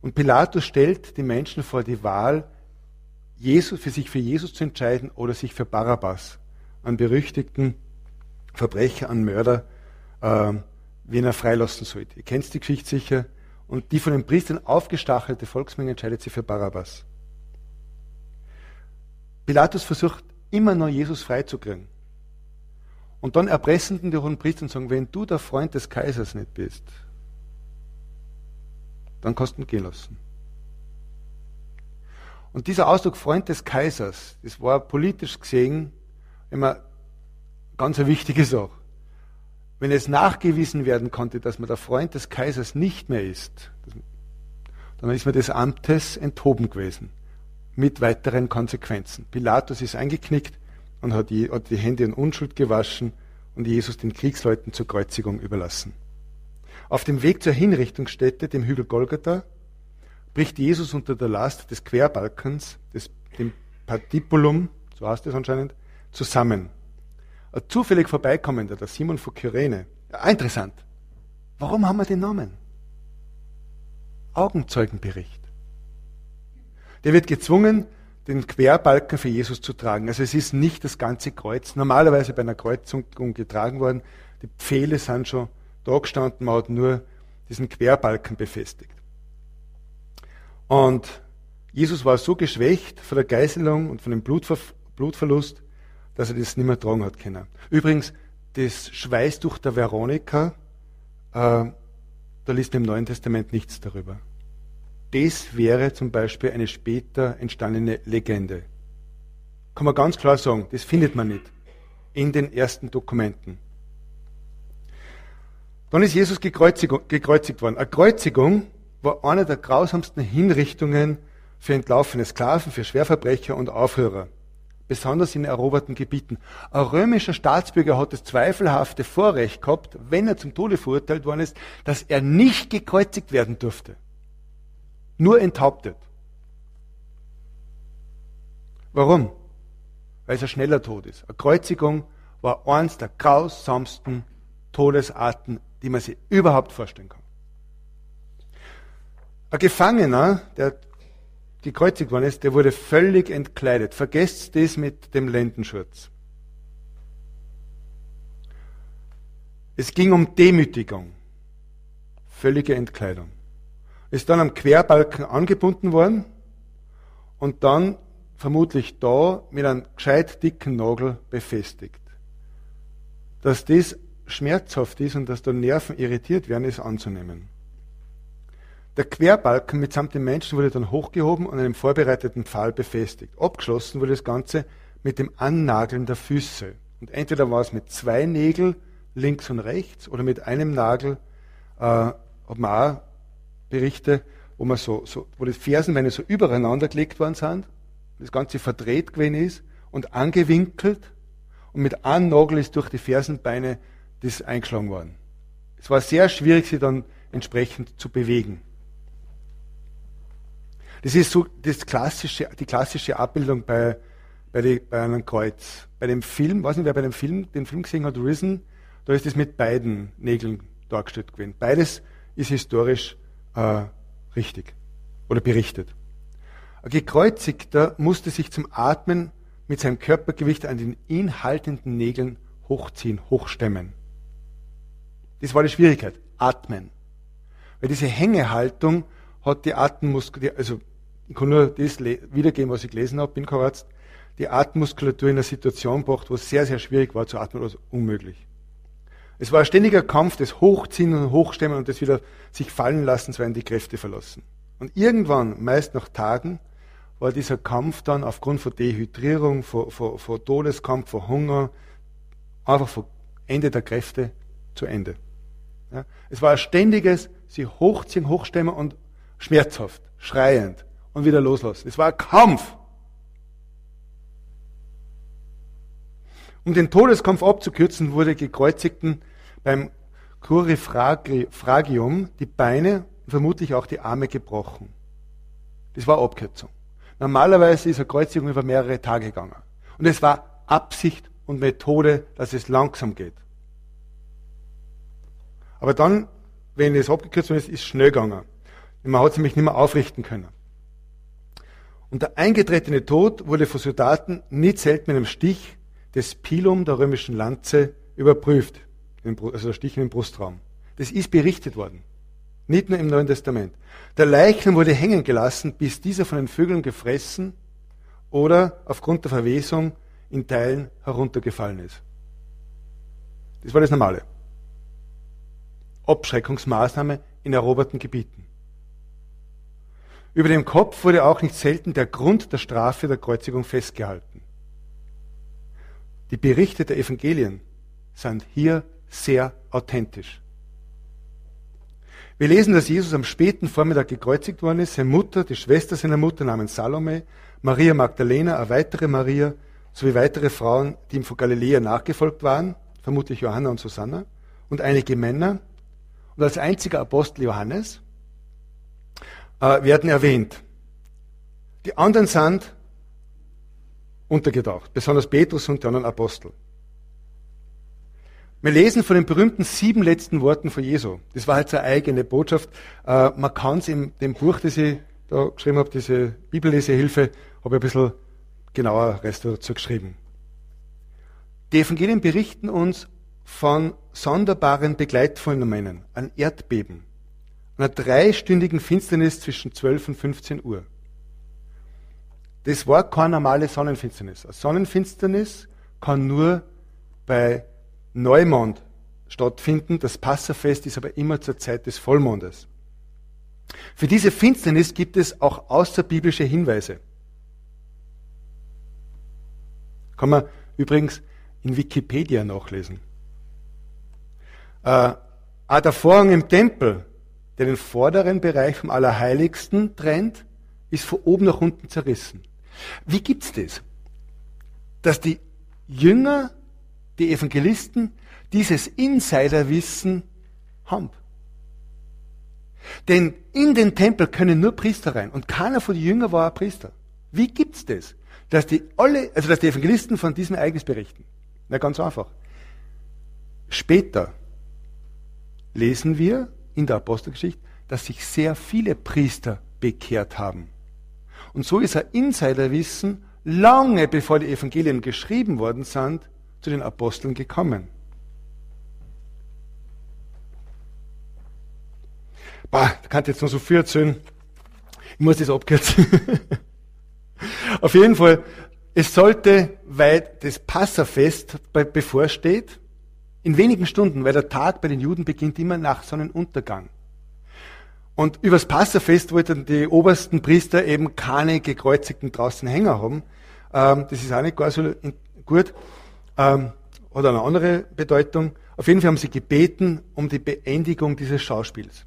Und Pilatus stellt die Menschen vor die Wahl, Jesus, für sich für Jesus zu entscheiden oder sich für Barabbas, einen berüchtigten Verbrecher, einen Mörder, äh, wen er freilassen sollte. Ihr kennt die Geschichte sicher. Und die von den Priestern aufgestachelte Volksmenge entscheidet sich für Barabbas. Pilatus versucht immer noch Jesus freizukriegen. Und dann erpressen die hohen Priester und sagen, wenn du der Freund des Kaisers nicht bist, dann kannst du ihn gehen lassen. Und dieser Ausdruck Freund des Kaisers, das war politisch gesehen immer ganz eine wichtige Sache. Wenn es nachgewiesen werden konnte, dass man der Freund des Kaisers nicht mehr ist, dann ist man des Amtes enthoben gewesen. Mit weiteren Konsequenzen. Pilatus ist eingeknickt und hat die, hat die Hände in Unschuld gewaschen und Jesus den Kriegsleuten zur Kreuzigung überlassen. Auf dem Weg zur Hinrichtungsstätte, dem Hügel Golgatha, bricht Jesus unter der Last des Querbalkens, des, dem Patipulum, so heißt es anscheinend, zusammen. Ein zufällig vorbeikommender, der Simon von Kyrene. Ja, interessant. Warum haben wir den Namen? Augenzeugenbericht. Der wird gezwungen, den Querbalken für Jesus zu tragen. Also es ist nicht das ganze Kreuz. Normalerweise bei einer Kreuzung getragen worden. Die Pfähle sind schon da gestanden, man hat nur diesen Querbalken befestigt. Und Jesus war so geschwächt von der Geißelung und von dem Blutver Blutverlust, dass er das nicht mehr tragen hat können. Übrigens, das Schweißtuch der Veronika, äh, da liest im Neuen Testament nichts darüber. Das wäre zum Beispiel eine später entstandene Legende. Kann man ganz klar sagen, das findet man nicht in den ersten Dokumenten. Dann ist Jesus gekreuzigt, gekreuzigt worden. Eine Kreuzigung war eine der grausamsten Hinrichtungen für entlaufene Sklaven, für Schwerverbrecher und Aufhörer, besonders in eroberten Gebieten. Ein römischer Staatsbürger hat das zweifelhafte Vorrecht gehabt, wenn er zum Tode verurteilt worden ist, dass er nicht gekreuzigt werden durfte. Nur enthauptet. Warum? Weil es ein schneller Tod ist. Eine Kreuzigung war eines der grausamsten Todesarten, die man sich überhaupt vorstellen kann. Ein Gefangener, der gekreuzigt worden ist, der wurde völlig entkleidet. Vergesst das mit dem Lendenschurz. Es ging um Demütigung. Völlige Entkleidung. Ist dann am Querbalken angebunden worden und dann vermutlich da mit einem gescheit dicken Nagel befestigt. Dass das schmerzhaft ist und dass da Nerven irritiert werden, ist anzunehmen. Der Querbalken mitsamt dem Menschen wurde dann hochgehoben und einem vorbereiteten Pfahl befestigt. Abgeschlossen wurde das Ganze mit dem Annageln der Füße. Und entweder war es mit zwei Nägeln links und rechts oder mit einem Nagel, äh, hat man auch Berichte, wo man so, so, wo die Fersenbeine so übereinander gelegt worden sind, das Ganze verdreht gewesen ist und angewinkelt und mit einem Nagel ist durch die Fersenbeine das eingeschlagen worden. Es war sehr schwierig, sie dann entsprechend zu bewegen. Das ist so das klassische, die klassische Abbildung bei, bei, die, bei einem Kreuz. Bei dem Film, weiß nicht, wer bei dem Film, den Film gesehen hat, Risen, da ist es mit beiden Nägeln dargestellt gewesen. Beides ist historisch äh, richtig oder berichtet. Ein Gekreuzigter musste sich zum Atmen mit seinem Körpergewicht an den ihn haltenden Nägeln hochziehen, hochstemmen. Das war die Schwierigkeit, atmen. Weil diese Hängehaltung hat die Atemmuskulatur, also ich kann nur das wiedergeben, was ich gelesen habe, bin kein Arzt, die Atemmuskulatur in eine Situation gebracht, wo es sehr, sehr schwierig war zu atmen, oder unmöglich. Es war ein ständiger Kampf, das Hochziehen und Hochstemmen und das wieder sich fallen lassen, so werden die Kräfte verlassen. Und irgendwann, meist nach Tagen, war dieser Kampf dann aufgrund von Dehydrierung, von, von, von Todeskampf, von Hunger, einfach von Ende der Kräfte zu Ende. Ja? Es war ein ständiges, sie hochziehen, hochstemmen und schmerzhaft, schreiend und wieder loslassen. Es war ein Kampf. Um den Todeskampf abzukürzen, wurde gekreuzigten beim Curifragium die Beine, vermutlich auch die Arme gebrochen. Das war Abkürzung. Normalerweise ist eine Kreuzigung über mehrere Tage gegangen. Und es war Absicht und Methode, dass es langsam geht. Aber dann, wenn es abgekürzt ist, ist es schnell gegangen. Man hat sich nämlich nicht mehr aufrichten können. Und der eingetretene Tod wurde von Soldaten nicht selten mit einem Stich des Pilum der römischen Lanze überprüft. Also der Stich in den Brustraum. Das ist berichtet worden. Nicht nur im Neuen Testament. Der Leichnam wurde hängen gelassen, bis dieser von den Vögeln gefressen oder aufgrund der Verwesung in Teilen heruntergefallen ist. Das war das Normale. Abschreckungsmaßnahme in eroberten Gebieten. Über dem Kopf wurde auch nicht selten der Grund der Strafe der Kreuzigung festgehalten. Die Berichte der Evangelien sind hier sehr authentisch. Wir lesen, dass Jesus am späten Vormittag gekreuzigt worden ist. Seine Mutter, die Schwester seiner Mutter namens Salome, Maria Magdalena, eine weitere Maria, sowie weitere Frauen, die ihm von Galiläa nachgefolgt waren, vermutlich Johanna und Susanna, und einige Männer. Und als einziger Apostel Johannes, äh, werden erwähnt. Die anderen sind untergetaucht, besonders Petrus und die anderen Apostel. Wir lesen von den berühmten sieben letzten Worten von Jesu. Das war halt seine eigene Botschaft. Äh, man kann es in dem Buch, das ich da geschrieben habe, diese Bibellesehilfe, habe ich ein bisschen genauer dazu geschrieben. Die Evangelien berichten uns von sonderbaren Begleitphänomenen, an Erdbeben, einer dreistündigen Finsternis zwischen 12 und 15 Uhr. Das war keine normale Sonnenfinsternis. Eine Sonnenfinsternis kann nur bei Neumond stattfinden. Das Passafest ist aber immer zur Zeit des Vollmondes. Für diese Finsternis gibt es auch außerbiblische Hinweise. Kann man übrigens in Wikipedia nachlesen. Äh, auch der Vorhang im Tempel, der den vorderen Bereich vom Allerheiligsten trennt, ist von oben nach unten zerrissen. Wie gibt's das? Dass die Jünger, die Evangelisten, dieses Insiderwissen haben. Denn in den Tempel können nur Priester rein und keiner von den Jüngern war ein Priester. Wie gibt's das? Dass die alle, also dass die Evangelisten von diesem Ereignis berichten. Na, ganz einfach. Später lesen wir in der Apostelgeschichte, dass sich sehr viele Priester bekehrt haben. Und so ist ein Insiderwissen lange bevor die Evangelien geschrieben worden sind, zu den Aposteln gekommen. Bah, da kann ich jetzt noch so viel erzählen. Ich muss das abkürzen. Auf jeden Fall, es sollte, weil das Passafest bevorsteht, in wenigen Stunden, weil der Tag bei den Juden beginnt immer nach Sonnenuntergang. Und übers Passafest wollten die obersten Priester eben keine gekreuzigten draußen Hänger haben. Ähm, das ist auch nicht gar so gut. Ähm, hat eine andere Bedeutung. Auf jeden Fall haben sie gebeten um die Beendigung dieses Schauspiels.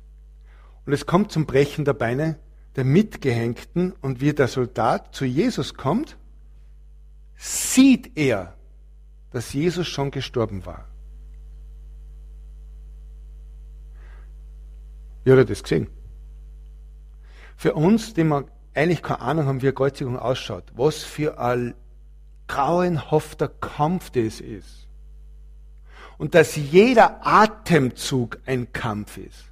Und es kommt zum Brechen der Beine der Mitgehängten und wie der Soldat zu Jesus kommt, sieht er, dass Jesus schon gestorben war. Wie hat er das gesehen? Für uns, die wir eigentlich keine Ahnung haben, wie eine Kreuzigung ausschaut, was für ein grauenhafter Kampf das ist. Und dass jeder Atemzug ein Kampf ist.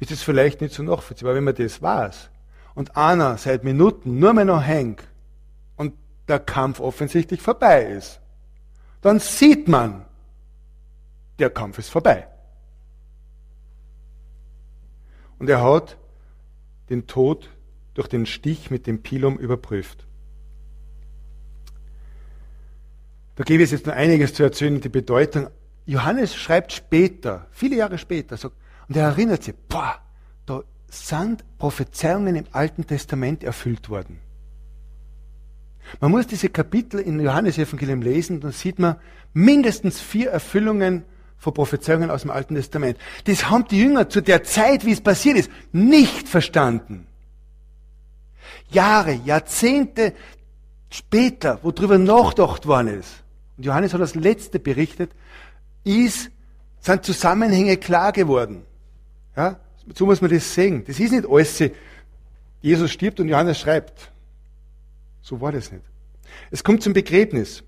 ist es vielleicht nicht so nachvollziehbar, wenn man das weiß. Und einer seit Minuten nur mehr noch hängt und der Kampf offensichtlich vorbei ist, dann sieht man, der Kampf ist vorbei. Und er hat den Tod durch den Stich mit dem Pilum überprüft. Da gebe es jetzt noch einiges zu erzählen, die Bedeutung. Johannes schreibt später, viele Jahre später, sagt, und er erinnert sich, boah, da sind Prophezeiungen im Alten Testament erfüllt worden. Man muss diese Kapitel in Johannes Evangelium lesen, dann sieht man mindestens vier Erfüllungen von Prophezeiungen aus dem Alten Testament. Das haben die Jünger zu der Zeit, wie es passiert ist, nicht verstanden. Jahre, Jahrzehnte später, wo drüber nachgedacht worden ist, und Johannes hat das letzte berichtet, ist, sind Zusammenhänge klar geworden. Ja, so muss man das sehen. Das ist nicht alles, Jesus stirbt und Johannes schreibt. So war das nicht. Es kommt zum Begräbnis.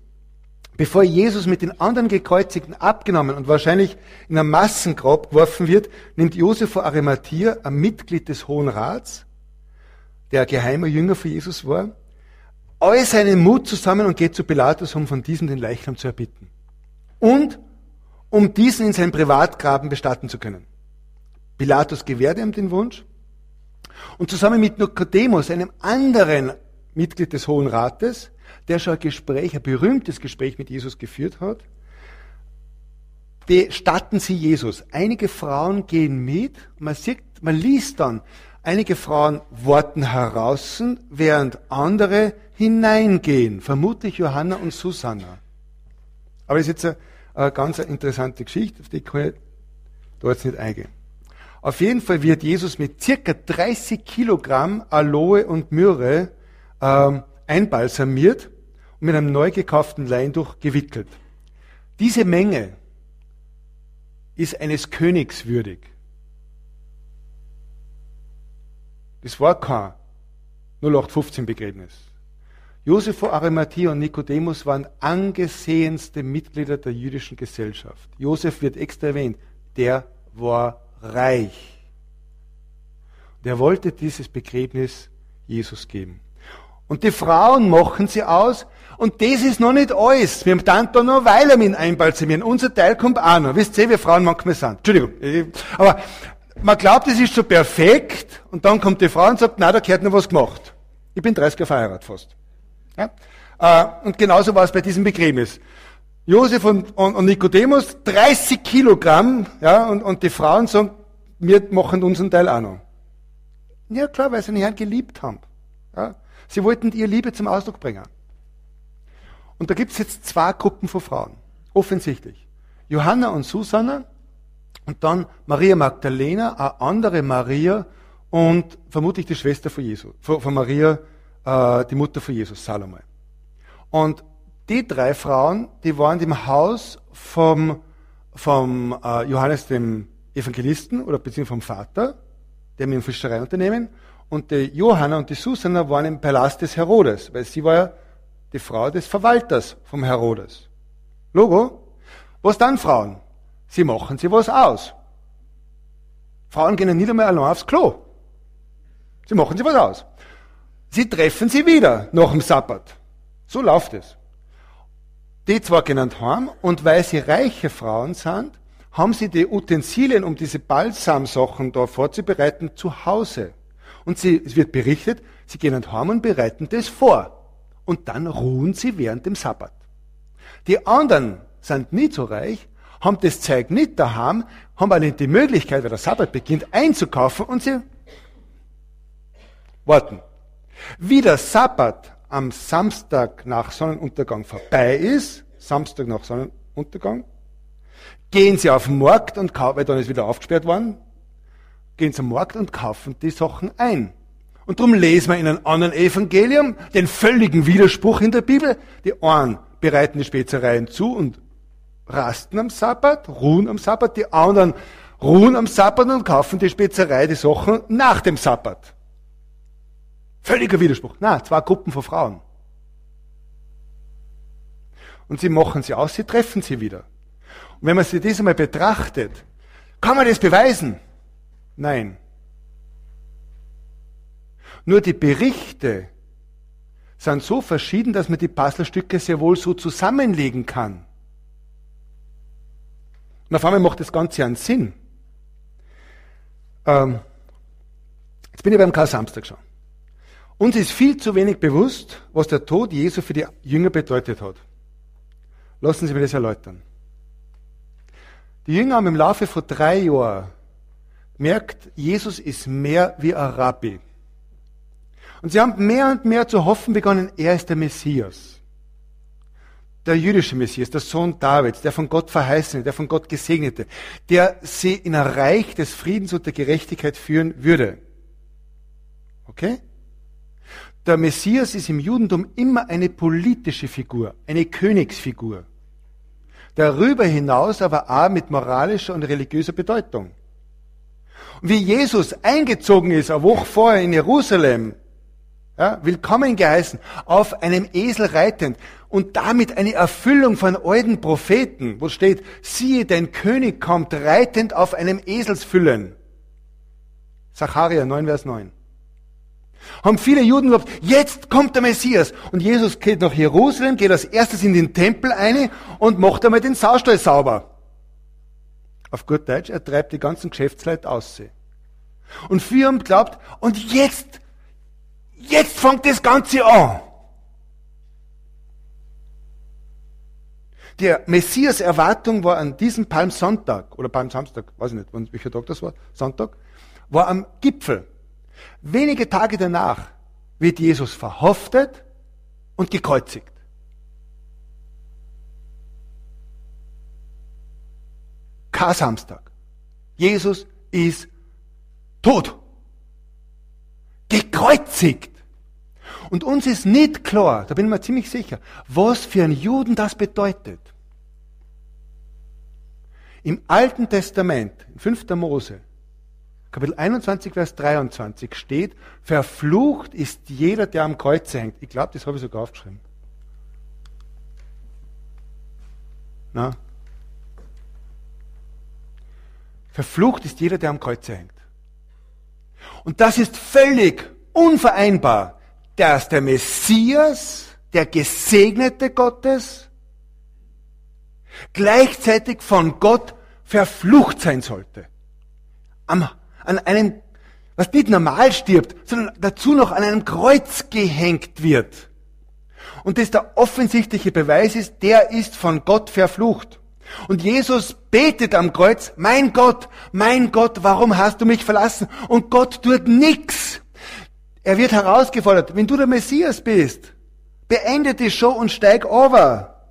Bevor Jesus mit den anderen Gekreuzigten abgenommen und wahrscheinlich in ein Massengrab geworfen wird, nimmt Josef von Arimathea, ein Mitglied des Hohen Rats, der geheimer Jünger für Jesus war, all seinen Mut zusammen und geht zu Pilatus, um von diesem den Leichnam zu erbitten. Und um diesen in seinem Privatgraben bestatten zu können. Pilatus gewährte ihm den Wunsch. Und zusammen mit Nikodemus, einem anderen Mitglied des Hohen Rates, der schon ein Gespräch, ein berühmtes Gespräch mit Jesus geführt hat, bestatten sie Jesus. Einige Frauen gehen mit, man sieht, man liest dann, einige Frauen warten heraus, während andere hineingehen, vermutlich Johanna und Susanna. Aber das ist jetzt eine, ganz interessante Geschichte, auf die kann ich da jetzt nicht eingehen. Auf jeden Fall wird Jesus mit circa 30 Kilogramm Aloe und Myrrhe ähm, einbalsamiert mit einem neu gekauften Leintuch gewickelt. Diese Menge ist eines Königs würdig. Das war kein 0815 Begräbnis. Josef von Arimathea und Nikodemus waren angesehenste Mitglieder der jüdischen Gesellschaft. Josef wird extra erwähnt. Der war reich. Der wollte dieses Begräbnis Jesus geben. Und die Frauen machen sie aus. Und das ist noch nicht alles. Wir haben da noch Weilermin einbalsamieren. Unser Teil kommt auch noch. Wisst ihr, wie Frauen manchmal sind. Entschuldigung. Aber man glaubt, es ist so perfekt. Und dann kommt die Frau und sagt, na, da gehört noch was gemacht. Ich bin 30 Jahre verheiratet fast. Ja? Äh, und genauso war es bei diesem Begräbnis. Josef und, und, und Nikodemus, 30 Kilogramm, ja, und, und die Frauen sagen, wir machen unseren Teil auch noch. Ja, klar, weil sie den Herrn geliebt haben. Ja? Sie wollten ihr Liebe zum Ausdruck bringen. Und da gibt es jetzt zwei Gruppen von Frauen. Offensichtlich. Johanna und Susanna und dann Maria Magdalena, eine andere Maria und vermutlich die Schwester von Jesus, von, Maria, äh, die Mutter von Jesus, Salome. Und die drei Frauen, die waren im Haus vom, vom äh, Johannes dem Evangelisten oder beziehungsweise vom Vater, der mit dem Fischereiunternehmen. Und die Johanna und die Susanna waren im Palast des Herodes, weil sie war ja die Frau des Verwalters vom Herodes. Logo? Was dann Frauen? Sie machen sie was aus. Frauen gehen nicht einmal allein aufs Klo. Sie machen sie was aus. Sie treffen sie wieder nach dem Sabbat. So läuft es. Die zwar genannt haben, und weil sie reiche Frauen sind, haben sie die Utensilien, um diese Balsamsachen da vorzubereiten, zu Hause. Und sie, es wird berichtet, sie gehen nach Hause und bereiten das vor. Und dann ruhen sie während dem Sabbat. Die anderen sind nicht so reich, haben das Zeug nicht daheim, haben aber nicht die Möglichkeit, weil der Sabbat beginnt, einzukaufen und sie warten. Wie der Sabbat am Samstag nach Sonnenuntergang vorbei ist, Samstag nach Sonnenuntergang, gehen sie auf den Markt und kaufen, weil dann ist wieder aufgesperrt worden, gehen zum Markt und kaufen die Sachen ein. Und darum lesen wir in einem anderen Evangelium den völligen Widerspruch in der Bibel. Die einen bereiten die Spezereien zu und rasten am Sabbat, ruhen am Sabbat, die anderen ruhen am Sabbat und kaufen die Spezerei, die Sachen nach dem Sabbat. Völliger Widerspruch. Na, zwei Gruppen von Frauen. Und sie machen sie aus, sie treffen sie wieder. Und wenn man sich das einmal betrachtet, kann man das beweisen? Nein. Nur die Berichte sind so verschieden, dass man die Puzzlestücke sehr wohl so zusammenlegen kann. Und auf einmal macht das Ganze einen Sinn. Ähm, jetzt bin ich beim Karl Samstag schon. Uns ist viel zu wenig bewusst, was der Tod Jesu für die Jünger bedeutet hat. Lassen Sie mir das erläutern. Die Jünger haben im Laufe von drei Jahren merkt, Jesus ist mehr wie ein Rabbi. Und sie haben mehr und mehr zu hoffen begonnen, er ist der Messias. Der jüdische Messias, der Sohn Davids, der von Gott verheißene, der von Gott gesegnete, der sie in ein Reich des Friedens und der Gerechtigkeit führen würde. Okay? Der Messias ist im Judentum immer eine politische Figur, eine Königsfigur. Darüber hinaus aber auch mit moralischer und religiöser Bedeutung. Und wie Jesus eingezogen ist, eine Woche vorher in Jerusalem, ja, willkommen geheißen, auf einem Esel reitend und damit eine Erfüllung von alten Propheten, wo steht, siehe, dein König kommt reitend auf einem Eselsfüllen. Zacharia 9, Vers 9. Haben viele Juden geglaubt, jetzt kommt der Messias. Und Jesus geht nach Jerusalem, geht als erstes in den Tempel ein und macht einmal den Saustall sauber. Auf gut Deutsch, er treibt die ganzen Geschäftsleute aus. Und viele haben geglaubt, und jetzt Jetzt fängt das Ganze an. Die Messias-Erwartung war an diesem Palmsonntag, oder Palmsamstag, weiß ich nicht, welcher Tag das war, Sonntag, war am Gipfel. Wenige Tage danach wird Jesus verhaftet und gekreuzigt. Kar-Samstag. Jesus ist tot. Gekreuzigt. Und uns ist nicht klar, da bin ich mir ziemlich sicher, was für einen Juden das bedeutet. Im Alten Testament, in 5. Mose, Kapitel 21, Vers 23 steht, verflucht ist jeder, der am Kreuz hängt. Ich glaube, das habe ich sogar aufgeschrieben. Na? Verflucht ist jeder, der am Kreuz hängt. Und das ist völlig unvereinbar, dass der Messias, der Gesegnete Gottes, gleichzeitig von Gott verflucht sein sollte. Am, an einem, was nicht normal stirbt, sondern dazu noch an einem Kreuz gehängt wird. Und das der offensichtliche Beweis ist, der ist von Gott verflucht. Und Jesus betet am Kreuz, mein Gott, mein Gott, warum hast du mich verlassen? Und Gott tut nichts. Er wird herausgefordert, wenn du der Messias bist, beende die Show und steig over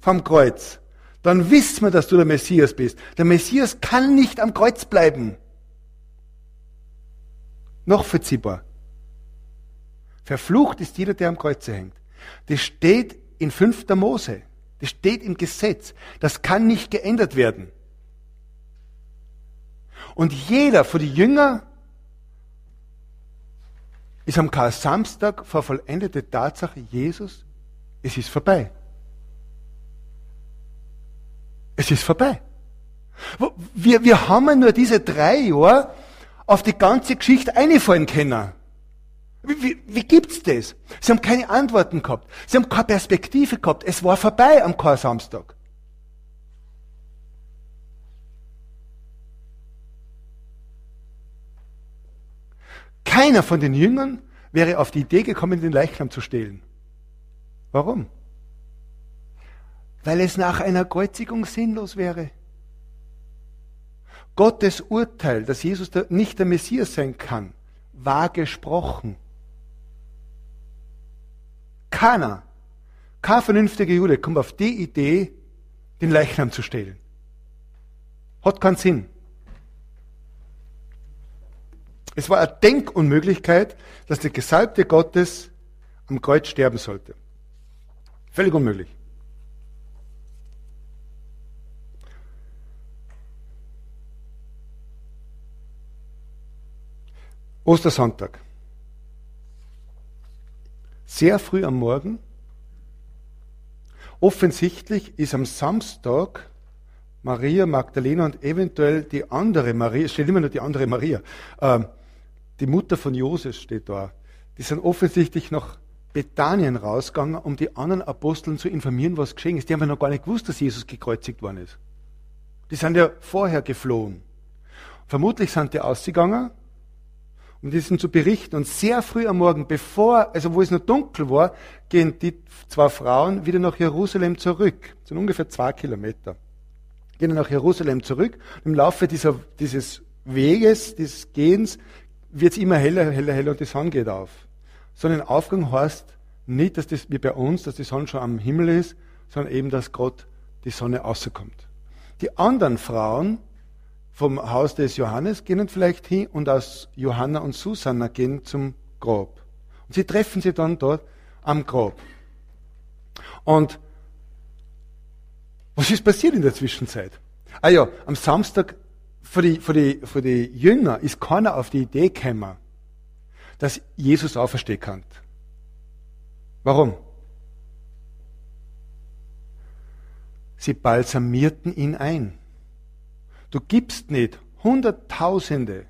vom Kreuz. Dann wissen wir, dass du der Messias bist. Der Messias kann nicht am Kreuz bleiben. Noch verziehbar. Verflucht ist jeder, der am Kreuz hängt. Das steht in 5. Mose. Das steht im Gesetz. Das kann nicht geändert werden. Und jeder von den Jüngern ist am Karl-Samstag vor vollendete Tatsache, Jesus, es ist vorbei. Es ist vorbei. Wir, wir haben nur diese drei Jahre auf die ganze Geschichte einfallen können. Wie, wie, wie gibt's das? Sie haben keine Antworten gehabt. Sie haben keine Perspektive gehabt. Es war vorbei am Kar-Samstag. Keiner von den Jüngern wäre auf die Idee gekommen, den Leichnam zu stehlen. Warum? Weil es nach einer Kreuzigung sinnlos wäre. Gottes Urteil, dass Jesus nicht der Messias sein kann, war gesprochen. Keiner, kein vernünftiger Jude kommt auf die Idee, den Leichnam zu stehlen. Hat keinen Sinn. Es war eine Denkunmöglichkeit, dass der Gesalbte Gottes am Kreuz sterben sollte. Völlig unmöglich. Ostersonntag. Sehr früh am Morgen. Offensichtlich ist am Samstag Maria Magdalena und eventuell die andere Maria, es steht immer nur die andere Maria, äh, die Mutter von Josef steht da. Die sind offensichtlich nach Bethanien rausgegangen, um die anderen Aposteln zu informieren, was geschehen ist. Die haben ja noch gar nicht gewusst, dass Jesus gekreuzigt worden ist. Die sind ja vorher geflohen. Vermutlich sind die ausgegangen, um diesen zu berichten. Und sehr früh am Morgen, bevor, also wo es noch dunkel war, gehen die zwei Frauen wieder nach Jerusalem zurück. Das sind ungefähr zwei Kilometer. Gehen nach Jerusalem zurück. Im Laufe dieser, dieses Weges, des Gehens, wird es immer heller, heller, heller und die Sonne geht auf. Sonnenaufgang heißt nicht, dass das wie bei uns, dass die Sonne schon am Himmel ist, sondern eben, dass Gott die Sonne rauskommt. Die anderen Frauen vom Haus des Johannes gehen vielleicht hin und aus Johanna und Susanna gehen zum Grab. Und sie treffen sie dann dort am Grab. Und was ist passiert in der Zwischenzeit? Ah ja, am Samstag für die, für die, für die Jünger ist keiner auf die Idee gekommen, dass Jesus auferstehen kann. Warum? Sie balsamierten ihn ein. Du gibst nicht Hunderttausende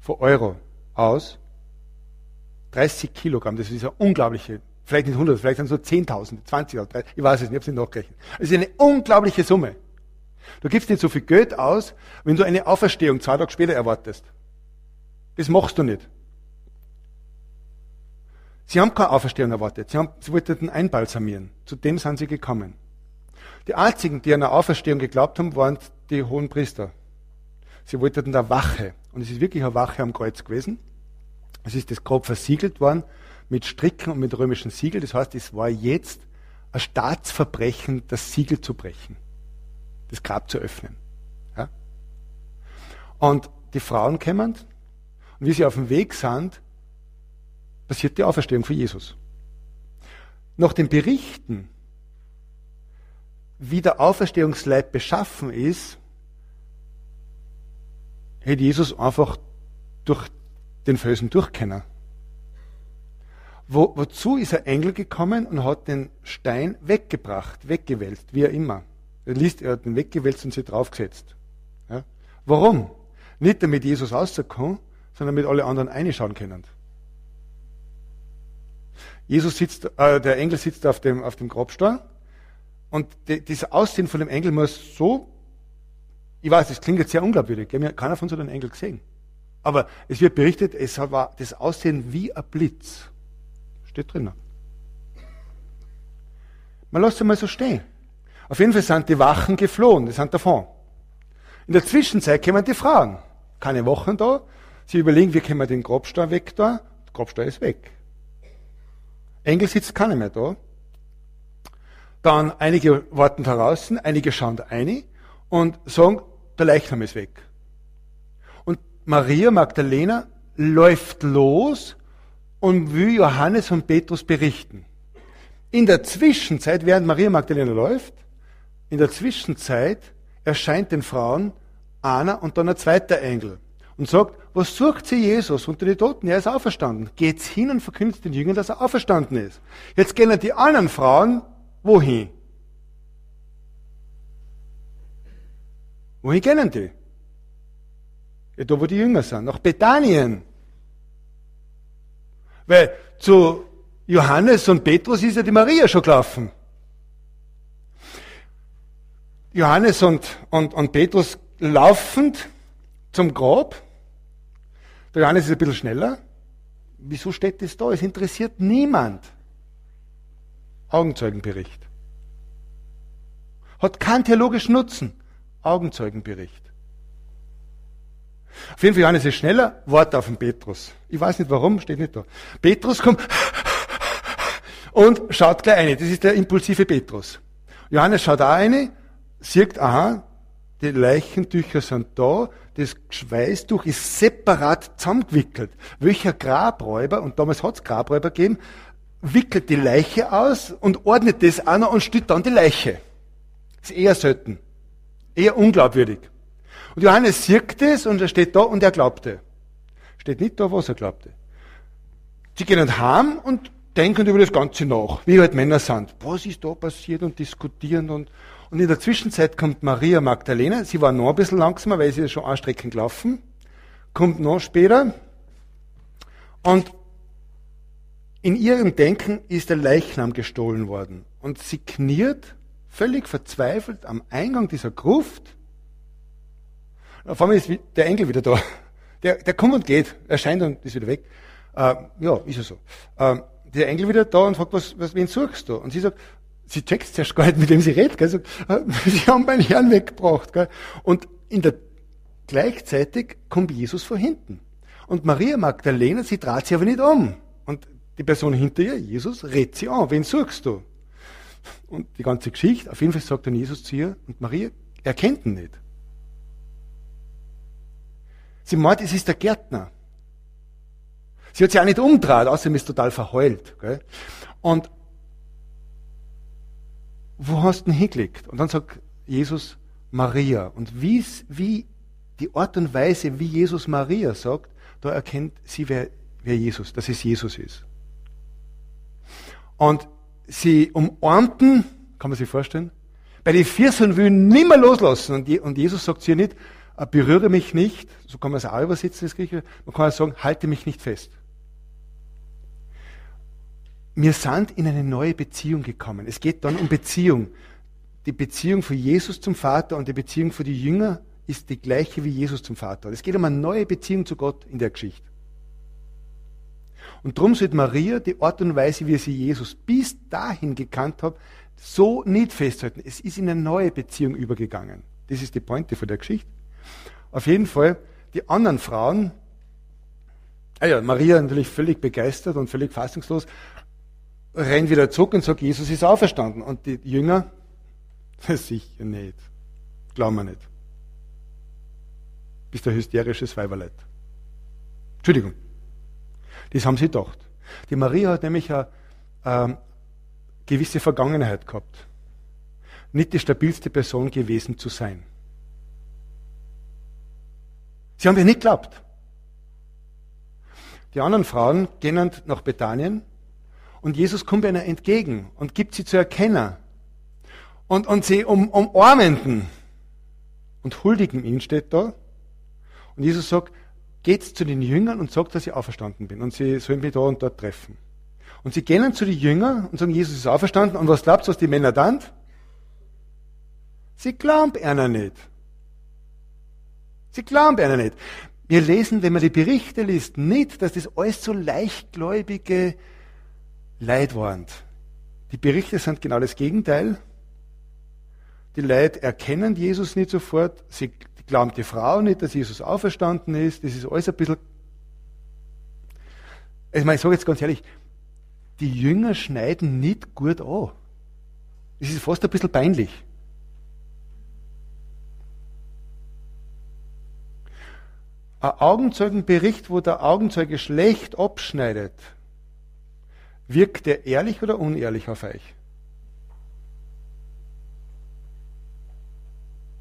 von Euro aus, 30 Kilogramm, das ist eine unglaubliche, vielleicht nicht 100, vielleicht sind es so 10.000, 20.000, ich weiß es nicht, ich habe es nicht nachgerechnet. Es ist eine unglaubliche Summe. Du gibst nicht so viel Geld aus, wenn du eine Auferstehung zwei Tage später erwartest. Das machst du nicht. Sie haben keine Auferstehung erwartet. Sie, haben, sie wollten einbalsamieren. Zu dem sind sie gekommen. Die einzigen, die an eine Auferstehung geglaubt haben, waren die hohen Priester. Sie wollten da Wache. Und es ist wirklich eine Wache am Kreuz gewesen. Es ist das Grab versiegelt worden mit Stricken und mit römischen Siegel. Das heißt, es war jetzt ein Staatsverbrechen, das Siegel zu brechen, das Grab zu öffnen. Ja? Und die Frauen kommen und wie sie auf dem Weg sind, passiert die Auferstehung von Jesus. Nach den Berichten wie der Auferstehungsleib beschaffen ist, hätte Jesus einfach durch den Felsen durchkennen. Wo, wozu ist ein Engel gekommen und hat den Stein weggebracht, weggewälzt, wie er immer. Er liest, er hat den weggewälzt und sie draufgesetzt. Ja? Warum? Nicht damit Jesus rauskommt, sondern damit alle anderen reinschauen können. Jesus sitzt, äh, der Engel sitzt auf dem, auf dem Grabstein und die, das Aussehen von dem Engel muss so, ich weiß, das klingt jetzt sehr unglaubwürdig, keiner von uns hat einen Engel gesehen. Aber es wird berichtet, es war das Aussehen wie ein Blitz. Steht drinnen. Man lässt es mal so stehen. Auf jeden Fall sind die Wachen geflohen, die sind davon. In der Zwischenzeit kommen die Fragen. Keine Wochen da. Sie überlegen, wie können wir den Grabstein weg da? Der Grabstein ist weg. Engel sitzt keiner mehr da. Dann einige warten draußen, einige schauen da rein und sagen, der Leichnam ist weg. Und Maria Magdalena läuft los und will Johannes und Petrus berichten. In der Zwischenzeit, während Maria Magdalena läuft, in der Zwischenzeit erscheint den Frauen einer und dann ein zweiter Engel und sagt, was sucht sie Jesus unter die Toten? Er ist auferstanden. Geht's hin und verkündet den Jüngern, dass er auferstanden ist. Jetzt gehen die anderen Frauen wohin? Wohin gehen die? Ja, da wo die Jünger sind, nach Bethanien. Weil zu Johannes und Petrus ist ja die Maria schon gelaufen. Johannes und, und, und Petrus laufend zum Grab. Der Johannes ist ein bisschen schneller. Wieso steht das da? Es interessiert niemand. Augenzeugenbericht. Hat keinen theologischen Nutzen. Augenzeugenbericht. Auf jeden Fall, Johannes ist schneller, wartet auf den Petrus. Ich weiß nicht warum, steht nicht da. Petrus kommt und schaut gleich eine. Das ist der impulsive Petrus. Johannes schaut auch eine, sieht, aha, die Leichentücher sind da, das Schweißtuch ist separat zusammengewickelt. Welcher Grabräuber, und damals hat es Grabräuber gegeben, wickelt die Leiche aus und ordnet das an und stellt dann die Leiche. Das ist eher selten. Eher unglaubwürdig. Und Johannes sieht das und er steht da und er glaubte. Steht nicht da, was er glaubte. Sie gehen heim und denken über das Ganze nach, wie halt Männer sind. Was ist da passiert und diskutieren und, und in der Zwischenzeit kommt Maria Magdalena, sie war noch ein bisschen langsamer, weil sie ist schon anstreckend gelaufen, kommt noch später und in ihrem Denken ist der Leichnam gestohlen worden. Und sie kniert völlig verzweifelt am Eingang dieser Gruft auf einmal ist der Engel wieder da. Der, der kommt und geht, erscheint und ist wieder weg. Äh, ja, ist er so. Äh, der Engel wieder da und fragt, was, was, wen suchst du? Und sie sagt, sie checkt zuerst gar nicht, mit wem sie redet. Gell? Äh, sie haben meinen Herrn weggebracht. Gell? Und in der, gleichzeitig kommt Jesus von hinten. Und Maria Magdalena, sie dreht sich aber nicht um. Und die Person hinter ihr, Jesus, redet sie an. Wen suchst du? Und die ganze Geschichte, auf jeden Fall sagt dann Jesus zu ihr, und Maria erkennt ihn nicht. Sie meint, es ist der Gärtner. Sie hat sich auch nicht umgedreht, außerdem ist total verheult. Gell? Und wo hast du hingelegt? Und dann sagt Jesus Maria. Und wie, die Art und Weise, wie Jesus Maria sagt, da erkennt sie, wer, wer Jesus, dass es Jesus ist. Und sie umarmten, kann man sich vorstellen, bei den Vierseln will nimmer loslassen. Und Jesus sagt sie nicht, äh, berühre mich nicht, so kann man es auch übersetzen, das Griechische, man kann auch sagen, halte mich nicht fest. Wir sind in eine neue Beziehung gekommen. Es geht dann um Beziehung. Die Beziehung von Jesus zum Vater und die Beziehung von den Jüngern ist die gleiche wie Jesus zum Vater. Es geht um eine neue Beziehung zu Gott in der Geschichte. Und darum sollte Maria die Art und Weise, wie sie Jesus bis dahin gekannt hat, so nicht festhalten. Es ist in eine neue Beziehung übergegangen. Das ist die Pointe von der Geschichte. Auf jeden Fall, die anderen Frauen, ah ja, Maria natürlich völlig begeistert und völlig fassungslos, rennt wieder zurück und sagt, Jesus ist auferstanden. Und die Jünger, sicher nicht. Glauben wir nicht. Bist ein hysterisches Weiberleid. Entschuldigung. Das haben sie gedacht. Die Maria hat nämlich eine äh, gewisse Vergangenheit gehabt. Nicht die stabilste Person gewesen zu sein. Sie haben ja nicht geglaubt. Die anderen Frauen gehen nach Bethanien und Jesus kommt ihnen entgegen und gibt sie zu erkennen. Und, und sie um, umarmenden und huldigen ihn, steht da. Und Jesus sagt, geht zu den Jüngern und sagt, dass ich auferstanden bin. Und sie sollen mich da und dort treffen. Und sie gehen zu den Jüngern und sagen, Jesus ist auferstanden. Und was glaubt was die Männer dann? Sie glauben einer nicht. Sie glauben einer nicht. Wir lesen, wenn man die Berichte liest, nicht, dass das alles so leichtgläubige Leid waren. Die Berichte sind genau das Gegenteil. Die Leute erkennen Jesus nicht sofort. Sie glauben die Frau nicht, dass Jesus auferstanden ist. Das ist alles ein bisschen. Ich meine, ich sage jetzt ganz ehrlich, die Jünger schneiden nicht gut an. Das ist fast ein bisschen peinlich. Ein Augenzeugenbericht, wo der Augenzeuge schlecht abschneidet, wirkt der ehrlich oder unehrlich auf euch?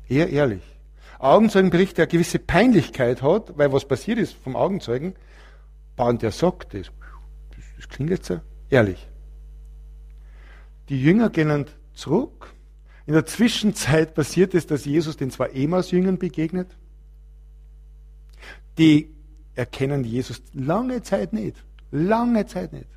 Eher ehrlich. Augenzeugenbericht, der eine gewisse Peinlichkeit hat, weil was passiert ist vom Augenzeugen, und der sagt das, das klingt jetzt so ehrlich. Die Jünger gehen zurück. In der Zwischenzeit passiert es, dass Jesus den zwei Emaus-Jüngern begegnet die erkennen Jesus lange Zeit nicht. Lange Zeit nicht.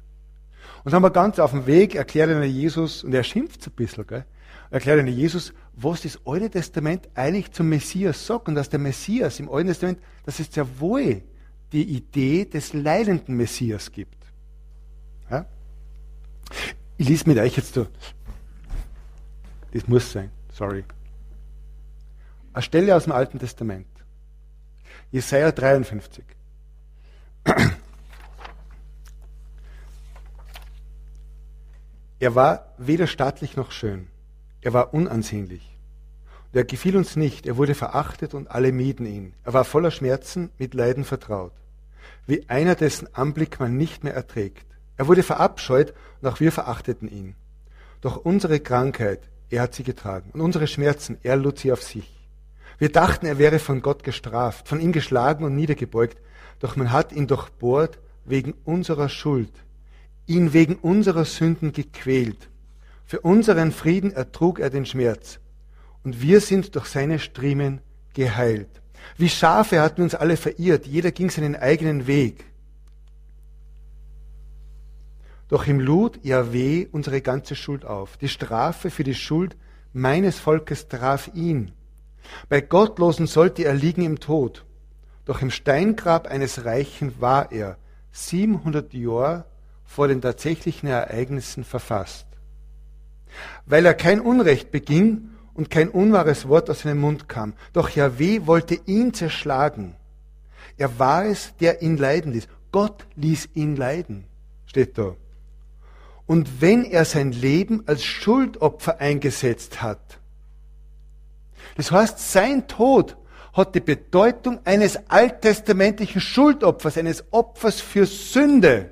Und haben wir ganz auf dem Weg erklärt ihnen Jesus, und er schimpft ein bisschen, gell? erklärt ihnen Jesus, was das Alte Testament eigentlich zum Messias sagt und dass der Messias im Alten Testament, dass es sehr wohl die Idee des leidenden Messias gibt. Ja? Ich lese mit euch jetzt so. Das muss sein, sorry. Eine Stelle aus dem Alten Testament. Jesaja 53. Er war weder stattlich noch schön. Er war unansehnlich. Und er gefiel uns nicht. Er wurde verachtet und alle mieden ihn. Er war voller Schmerzen, mit Leiden vertraut. Wie einer, dessen Anblick man nicht mehr erträgt. Er wurde verabscheut und auch wir verachteten ihn. Doch unsere Krankheit, er hat sie getragen. Und unsere Schmerzen, er lud sie auf sich. Wir dachten, er wäre von Gott gestraft, von ihm geschlagen und niedergebeugt, doch man hat ihn durchbohrt wegen unserer Schuld, ihn wegen unserer Sünden gequält. Für unseren Frieden ertrug er den Schmerz, und wir sind durch seine Striemen geheilt. Wie Schafe hatten uns alle verirrt, jeder ging seinen eigenen Weg. Doch ihm lud Yahweh unsere ganze Schuld auf. Die Strafe für die Schuld meines Volkes traf ihn. Bei Gottlosen sollte er liegen im Tod. Doch im Steingrab eines Reichen war er 700 Jahre vor den tatsächlichen Ereignissen verfasst. Weil er kein Unrecht beging und kein unwahres Wort aus seinem Mund kam. Doch Yahweh wollte ihn zerschlagen. Er war es, der ihn leiden ließ. Gott ließ ihn leiden, steht da. Und wenn er sein Leben als Schuldopfer eingesetzt hat, das heißt, sein Tod hat die Bedeutung eines alttestamentlichen Schuldopfers, eines Opfers für Sünde.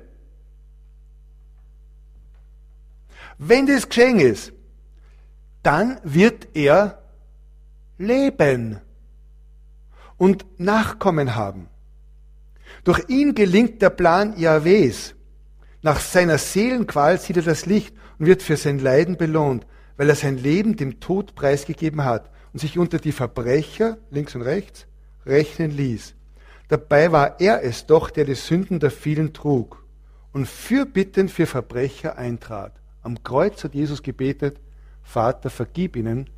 Wenn das geschehen ist, dann wird er leben und Nachkommen haben. Durch ihn gelingt der Plan Jahwes. Nach seiner Seelenqual sieht er das Licht und wird für sein Leiden belohnt, weil er sein Leben dem Tod preisgegeben hat und sich unter die Verbrecher, links und rechts, rechnen ließ. Dabei war er es doch, der die Sünden der vielen trug und fürbittend für Verbrecher eintrat. Am Kreuz hat Jesus gebetet, Vater, vergib ihnen,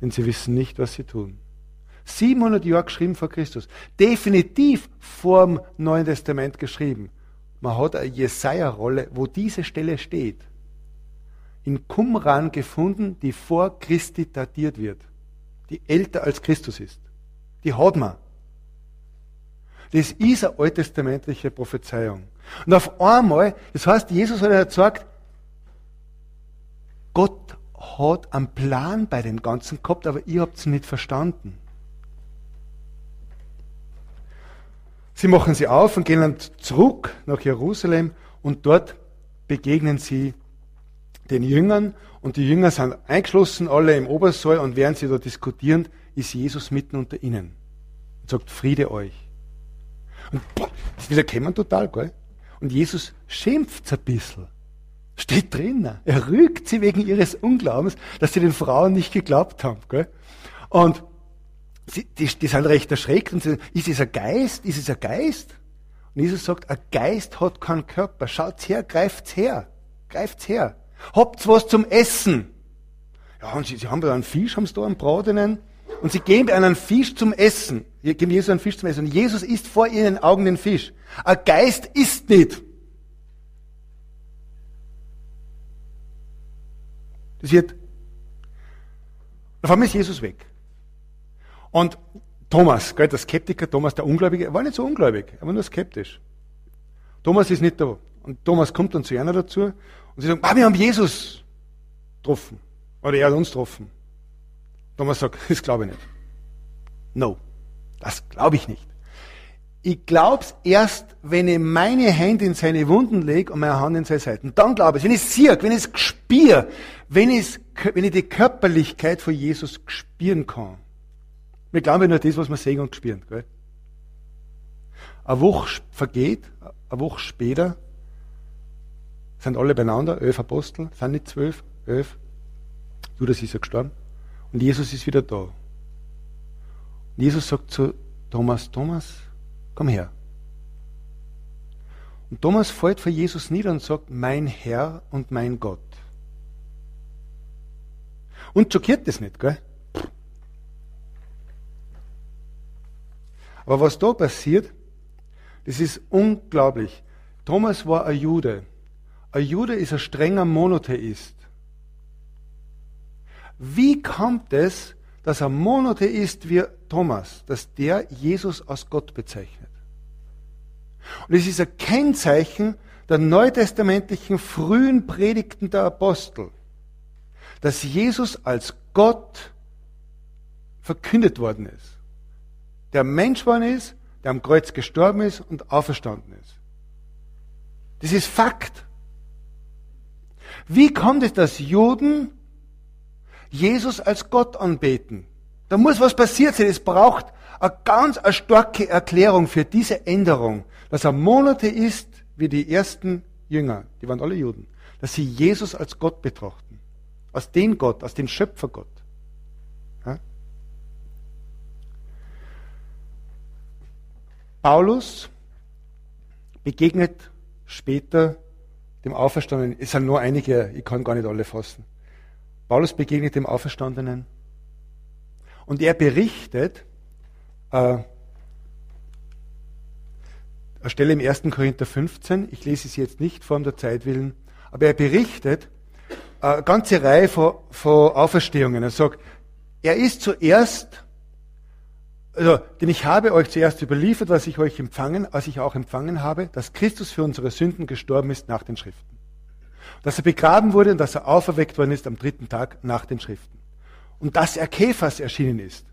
denn sie wissen nicht, was sie tun. 700 Jahre geschrieben vor Christus. Definitiv vorm Neuen Testament geschrieben. Man hat eine Jesaja-Rolle, wo diese Stelle steht. In Qumran gefunden, die vor Christi datiert wird die älter als Christus ist. Die hat man. Das ist eine alttestamentliche Prophezeiung. Und auf einmal, das heißt, Jesus hat ja gesagt, Gott hat einen Plan bei dem Ganzen gehabt, aber ihr habt es nicht verstanden. Sie machen sie auf und gehen dann zurück nach Jerusalem und dort begegnen sie den Jüngern und die Jünger sind eingeschlossen, alle im Obersaal und während sie da diskutieren, ist Jesus mitten unter ihnen und sagt, Friede euch. Und boah, das wieder kämen total, gell? Und Jesus schimpft ein bisschen. Steht drin. Er rügt sie wegen ihres Unglaubens, dass sie den Frauen nicht geglaubt haben, gell? Und sie, die, die sind recht erschreckt und sagen, ist es ein Geist? Ist es ein Geist? Und Jesus sagt, ein Geist hat keinen Körper. Schaut's her, greift's her. Greift's her. Habt's was zum Essen. Ja, und sie, sie haben da einen Fisch, haben sie da einen Bratenen. Und sie geben einen Fisch zum Essen. Sie geben Jesus einen Fisch zum Essen. Und Jesus isst vor ihren Augen den Fisch. Ein Geist isst nicht. Das wird, auf einmal ist Jesus weg. Und Thomas, gell, der Skeptiker, Thomas, der Ungläubige, er war nicht so ungläubig, er war nur skeptisch. Thomas ist nicht da. Und Thomas kommt dann zu einer dazu und sie sagen, ah, wir haben Jesus getroffen. Oder er hat uns getroffen. Thomas sagt, das glaube ich nicht. No, das glaube ich nicht. Ich glaub's erst, wenn ich meine Hände in seine Wunden lege und meine Hand in seine Seiten. Dann glaube ich, wenn ich sehe, wenn ich es spüre, wenn, wenn ich die Körperlichkeit von Jesus spüren kann. Wir glauben nur das, was wir sehen und spüren. Gell? Eine Woche vergeht, eine Woche später sind alle beieinander, elf Apostel, sind nicht zwölf, elf. Judas ist ja gestorben. Und Jesus ist wieder da. Und Jesus sagt zu Thomas, Thomas, komm her. Und Thomas fällt vor Jesus nieder und sagt, mein Herr und mein Gott. Und schockiert das nicht, gell? Aber was da passiert, das ist unglaublich. Thomas war ein Jude. Ein Jude ist ein strenger Monotheist. Wie kommt es, dass ein Monotheist wie Thomas, dass der Jesus als Gott bezeichnet? Und es ist ein Kennzeichen der neutestamentlichen frühen Predigten der Apostel, dass Jesus als Gott verkündet worden ist. Der Mensch worden ist, der am Kreuz gestorben ist und auferstanden ist. Das ist Fakt. Wie kommt es, dass Juden Jesus als Gott anbeten? Da muss was passiert sein. Es braucht eine ganz eine starke Erklärung für diese Änderung, dass er Monate ist wie die ersten Jünger, die waren alle Juden, dass sie Jesus als Gott betrachten. Als den Gott, als den Schöpfergott. Ja? Paulus begegnet später dem Auferstandenen. Es sind nur einige, ich kann gar nicht alle fassen. Paulus begegnet dem Auferstandenen und er berichtet, äh, eine Stelle im 1. Korinther 15, ich lese es jetzt nicht vor der Zeit willen, aber er berichtet eine ganze Reihe von, von Auferstehungen. Er sagt, er ist zuerst, also, denn ich habe euch zuerst überliefert, was ich euch empfangen, was ich auch empfangen habe, dass Christus für unsere Sünden gestorben ist nach den Schriften. Dass er begraben wurde und dass er auferweckt worden ist am dritten Tag nach den Schriften. Und dass er Käfers erschienen ist.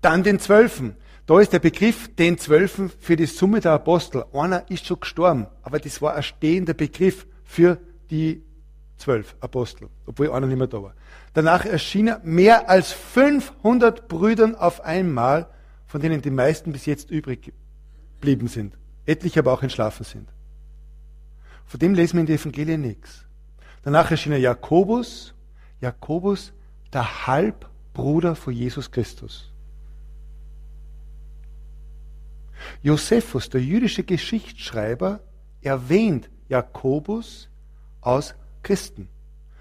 Dann den Zwölfen. Da ist der Begriff den Zwölfen für die Summe der Apostel. Einer ist schon gestorben, aber das war ein stehender Begriff für die zwölf Apostel, obwohl einer nicht mehr da war. Danach erschienen mehr als 500 Brüdern auf einmal, von denen die meisten bis jetzt übrig geblieben sind. Etliche aber auch entschlafen sind. Von dem lesen wir in den Evangelien nichts. Danach erschien Jakobus, Jakobus, der Halbbruder von Jesus Christus. Josephus, der jüdische Geschichtsschreiber, erwähnt Jakobus aus Christen.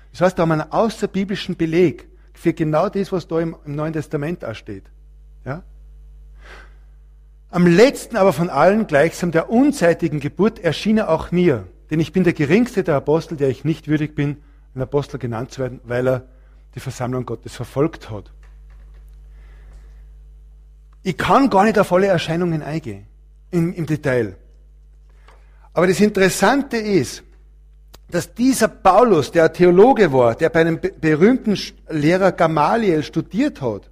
Das heißt, da haben wir einen außerbiblischen Beleg für genau das, was da im, im Neuen Testament auch steht. Ja? Am letzten aber von allen, gleichsam der unzeitigen Geburt, erschien er auch mir. Denn ich bin der geringste der Apostel, der ich nicht würdig bin, ein Apostel genannt zu werden, weil er die Versammlung Gottes verfolgt hat. Ich kann gar nicht auf alle Erscheinungen eingehen, im, im Detail. Aber das Interessante ist, dass dieser Paulus, der Theologe war, der bei einem berühmten Lehrer Gamaliel studiert hat,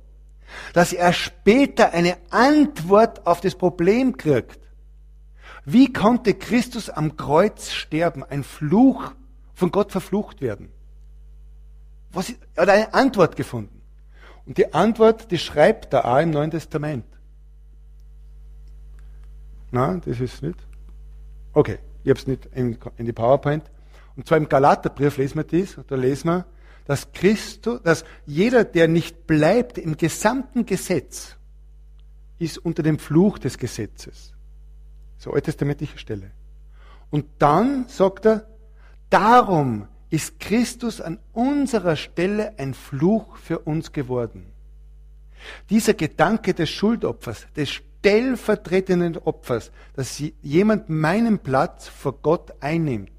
dass er später eine Antwort auf das Problem kriegt. Wie konnte Christus am Kreuz sterben, ein Fluch, von Gott verflucht werden? Was, er hat eine Antwort gefunden. Und die Antwort, die schreibt er auch im Neuen Testament. Nein, das ist nicht. Okay, ich habe es nicht in, in, die PowerPoint. Und zwar im Galaterbrief lesen wir das, da lesen wir, dass Christus, dass jeder, der nicht bleibt im gesamten Gesetz, ist unter dem Fluch des Gesetzes. So alttestamentliche Stelle. Und dann sagt er, darum ist Christus an unserer Stelle ein Fluch für uns geworden. Dieser Gedanke des Schuldopfers, des stellvertretenden Opfers, dass jemand meinen Platz vor Gott einnimmt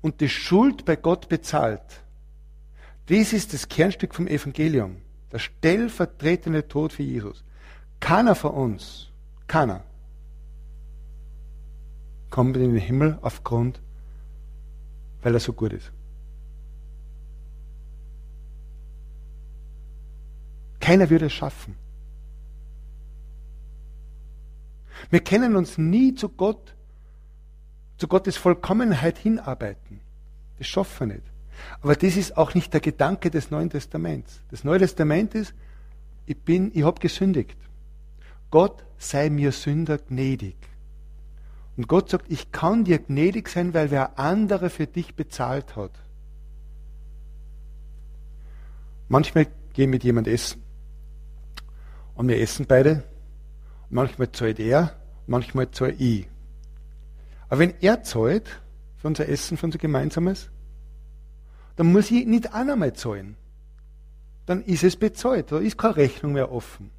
und die Schuld bei Gott bezahlt, das ist das Kernstück vom Evangelium. Der stellvertretende Tod für Jesus. Keiner von uns, keiner, kommt in den Himmel aufgrund, weil er so gut ist. Keiner würde es schaffen. Wir können uns nie zu Gott, zu Gottes Vollkommenheit hinarbeiten. Das schaffen wir nicht. Aber das ist auch nicht der Gedanke des Neuen Testaments. Das Neue Testament ist, ich bin, ich habe gesündigt. Gott sei mir Sünder gnädig. Und Gott sagt, ich kann dir gnädig sein, weil wer andere für dich bezahlt hat. Manchmal gehe ich mit jemand essen und wir essen beide. Manchmal zahlt er, manchmal zahle ich. Aber wenn er zahlt für unser Essen, für unser Gemeinsames, dann muss ich nicht auch einmal zahlen. Dann ist es bezahlt, da ist keine Rechnung mehr offen.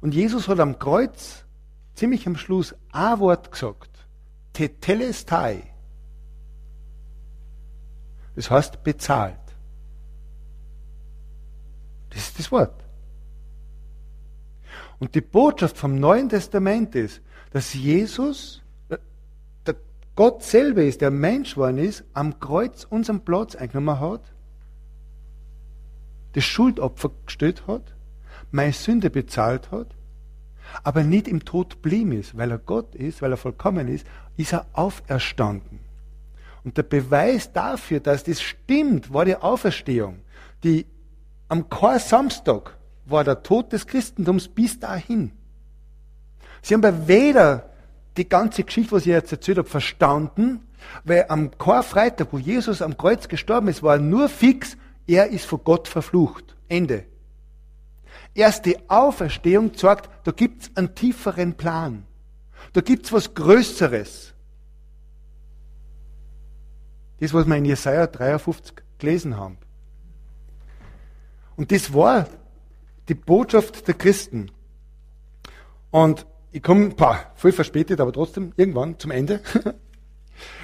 Und Jesus hat am Kreuz ziemlich am Schluss ein Wort gesagt. Tetelestai. Das heißt bezahlt. Das ist das Wort. Und die Botschaft vom Neuen Testament ist, dass Jesus, der Gott selber ist, der Mensch geworden ist, am Kreuz unseren Platz eingenommen hat, das Schuldopfer gestellt hat, meine Sünde bezahlt hat, aber nicht im Tod blieben ist, weil er Gott ist, weil er vollkommen ist, ist er auferstanden. Und der Beweis dafür, dass das stimmt, war die Auferstehung, die am Chor Samstag war der Tod des Christentums bis dahin. Sie haben aber weder die ganze Geschichte, was ich jetzt erzählt habe, verstanden, weil am Karfreitag, wo Jesus am Kreuz gestorben ist, war nur fix, er ist vor Gott verflucht. Ende. Erst die Auferstehung sagt, da gibt's einen tieferen Plan. Da gibt's was Größeres. Das, was wir in Jesaja 53 gelesen haben. Und das war die Botschaft der Christen. Und ich komme, paar, voll verspätet, aber trotzdem irgendwann zum Ende.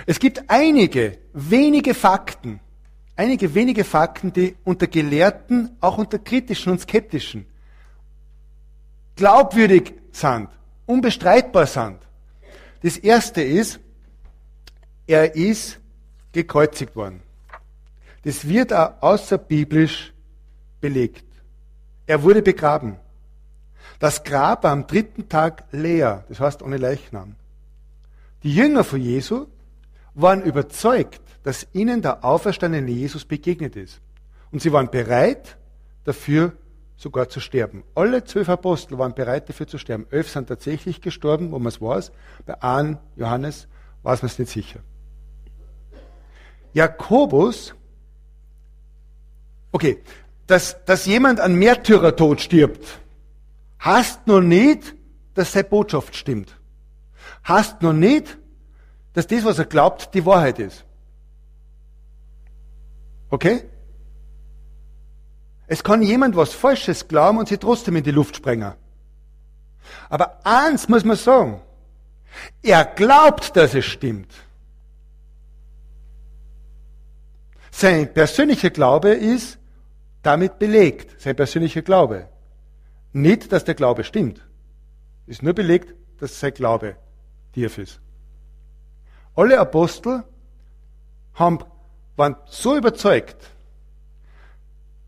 Es gibt einige wenige Fakten, einige wenige Fakten, die unter Gelehrten, auch unter kritischen und skeptischen, glaubwürdig sind, unbestreitbar sind. Das erste ist, er ist gekreuzigt worden. Das wird auch außerbiblisch belegt. Er wurde begraben. Das Grab war am dritten Tag leer, das heißt ohne Leichnam. Die Jünger von Jesu waren überzeugt, dass ihnen der auferstandene Jesus begegnet ist. Und sie waren bereit, dafür sogar zu sterben. Alle zwölf Apostel waren bereit, dafür zu sterben. Elf sind tatsächlich gestorben, wo man es weiß. Bei Ahn, Johannes weiß man es nicht sicher. Jakobus, okay, dass, dass jemand an Märtyrertod stirbt, heißt noch nicht, dass seine Botschaft stimmt. Heißt noch nicht, dass das, was er glaubt, die Wahrheit ist. Okay? Es kann jemand was Falsches glauben und sie trotzdem in die Luft sprengen. Aber eins muss man sagen. Er glaubt, dass es stimmt. Sein persönlicher Glaube ist, damit belegt, sein persönlicher Glaube. Nicht, dass der Glaube stimmt. Ist nur belegt, dass sein Glaube tief ist. Alle Apostel haben, waren so überzeugt,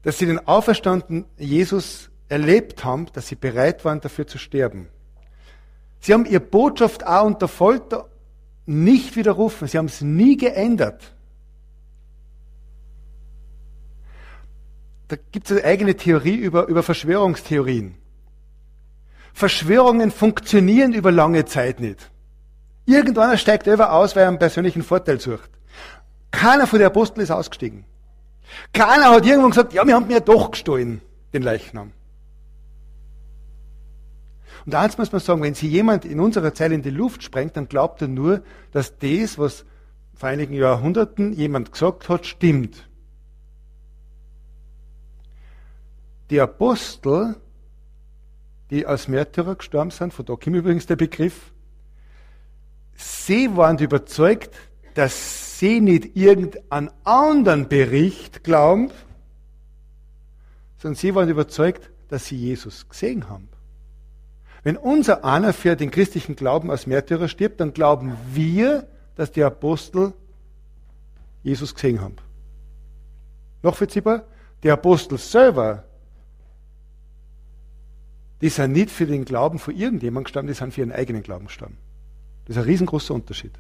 dass sie den auferstandenen Jesus erlebt haben, dass sie bereit waren, dafür zu sterben. Sie haben ihre Botschaft auch unter Folter nicht widerrufen. Sie haben es nie geändert. da gibt es eine eigene Theorie über, über Verschwörungstheorien. Verschwörungen funktionieren über lange Zeit nicht. Irgendwann steigt über aus, weil er einen persönlichen Vorteil sucht. Keiner von den Aposteln ist ausgestiegen. Keiner hat irgendwann gesagt, ja, wir haben mir doch gestohlen, den Leichnam. Und eins muss man sagen, wenn sich jemand in unserer Zeit in die Luft sprengt, dann glaubt er nur, dass das, was vor einigen Jahrhunderten jemand gesagt hat, stimmt. Die Apostel, die als Märtyrer gestorben sind, von da kommt übrigens der Begriff, sie waren überzeugt, dass sie nicht irgendeinen anderen Bericht glauben, sondern sie waren überzeugt, dass sie Jesus gesehen haben. Wenn unser einer für den christlichen Glauben als Märtyrer stirbt, dann glauben wir, dass die Apostel Jesus gesehen haben. Noch verziehbar? Die Apostel selber, die sind nicht für den Glauben von irgendjemandem gestorben, die sind für ihren eigenen Glauben gestorben. Das ist ein riesengroßer Unterschied.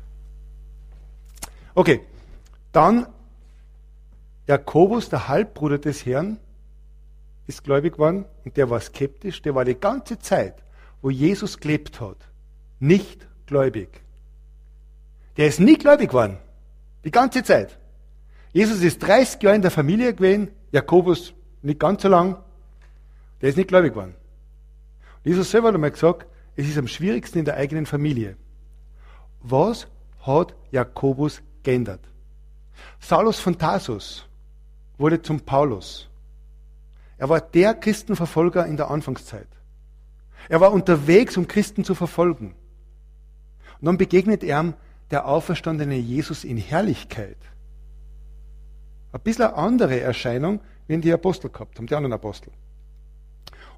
Okay, dann Jakobus, der Halbbruder des Herrn, ist gläubig geworden und der war skeptisch, der war die ganze Zeit wo Jesus gelebt hat, nicht gläubig. Der ist nie gläubig geworden. Die ganze Zeit. Jesus ist 30 Jahre in der Familie gewesen, Jakobus nicht ganz so lang. Der ist nicht gläubig geworden. Jesus selber hat einmal gesagt, es ist am schwierigsten in der eigenen Familie. Was hat Jakobus geändert? Saulus von Tarsus wurde zum Paulus. Er war der Christenverfolger in der Anfangszeit. Er war unterwegs, um Christen zu verfolgen. Und dann begegnet er der auferstandene Jesus in Herrlichkeit. Ein bisschen eine andere Erscheinung, wie die Apostel gehabt haben, die anderen Apostel.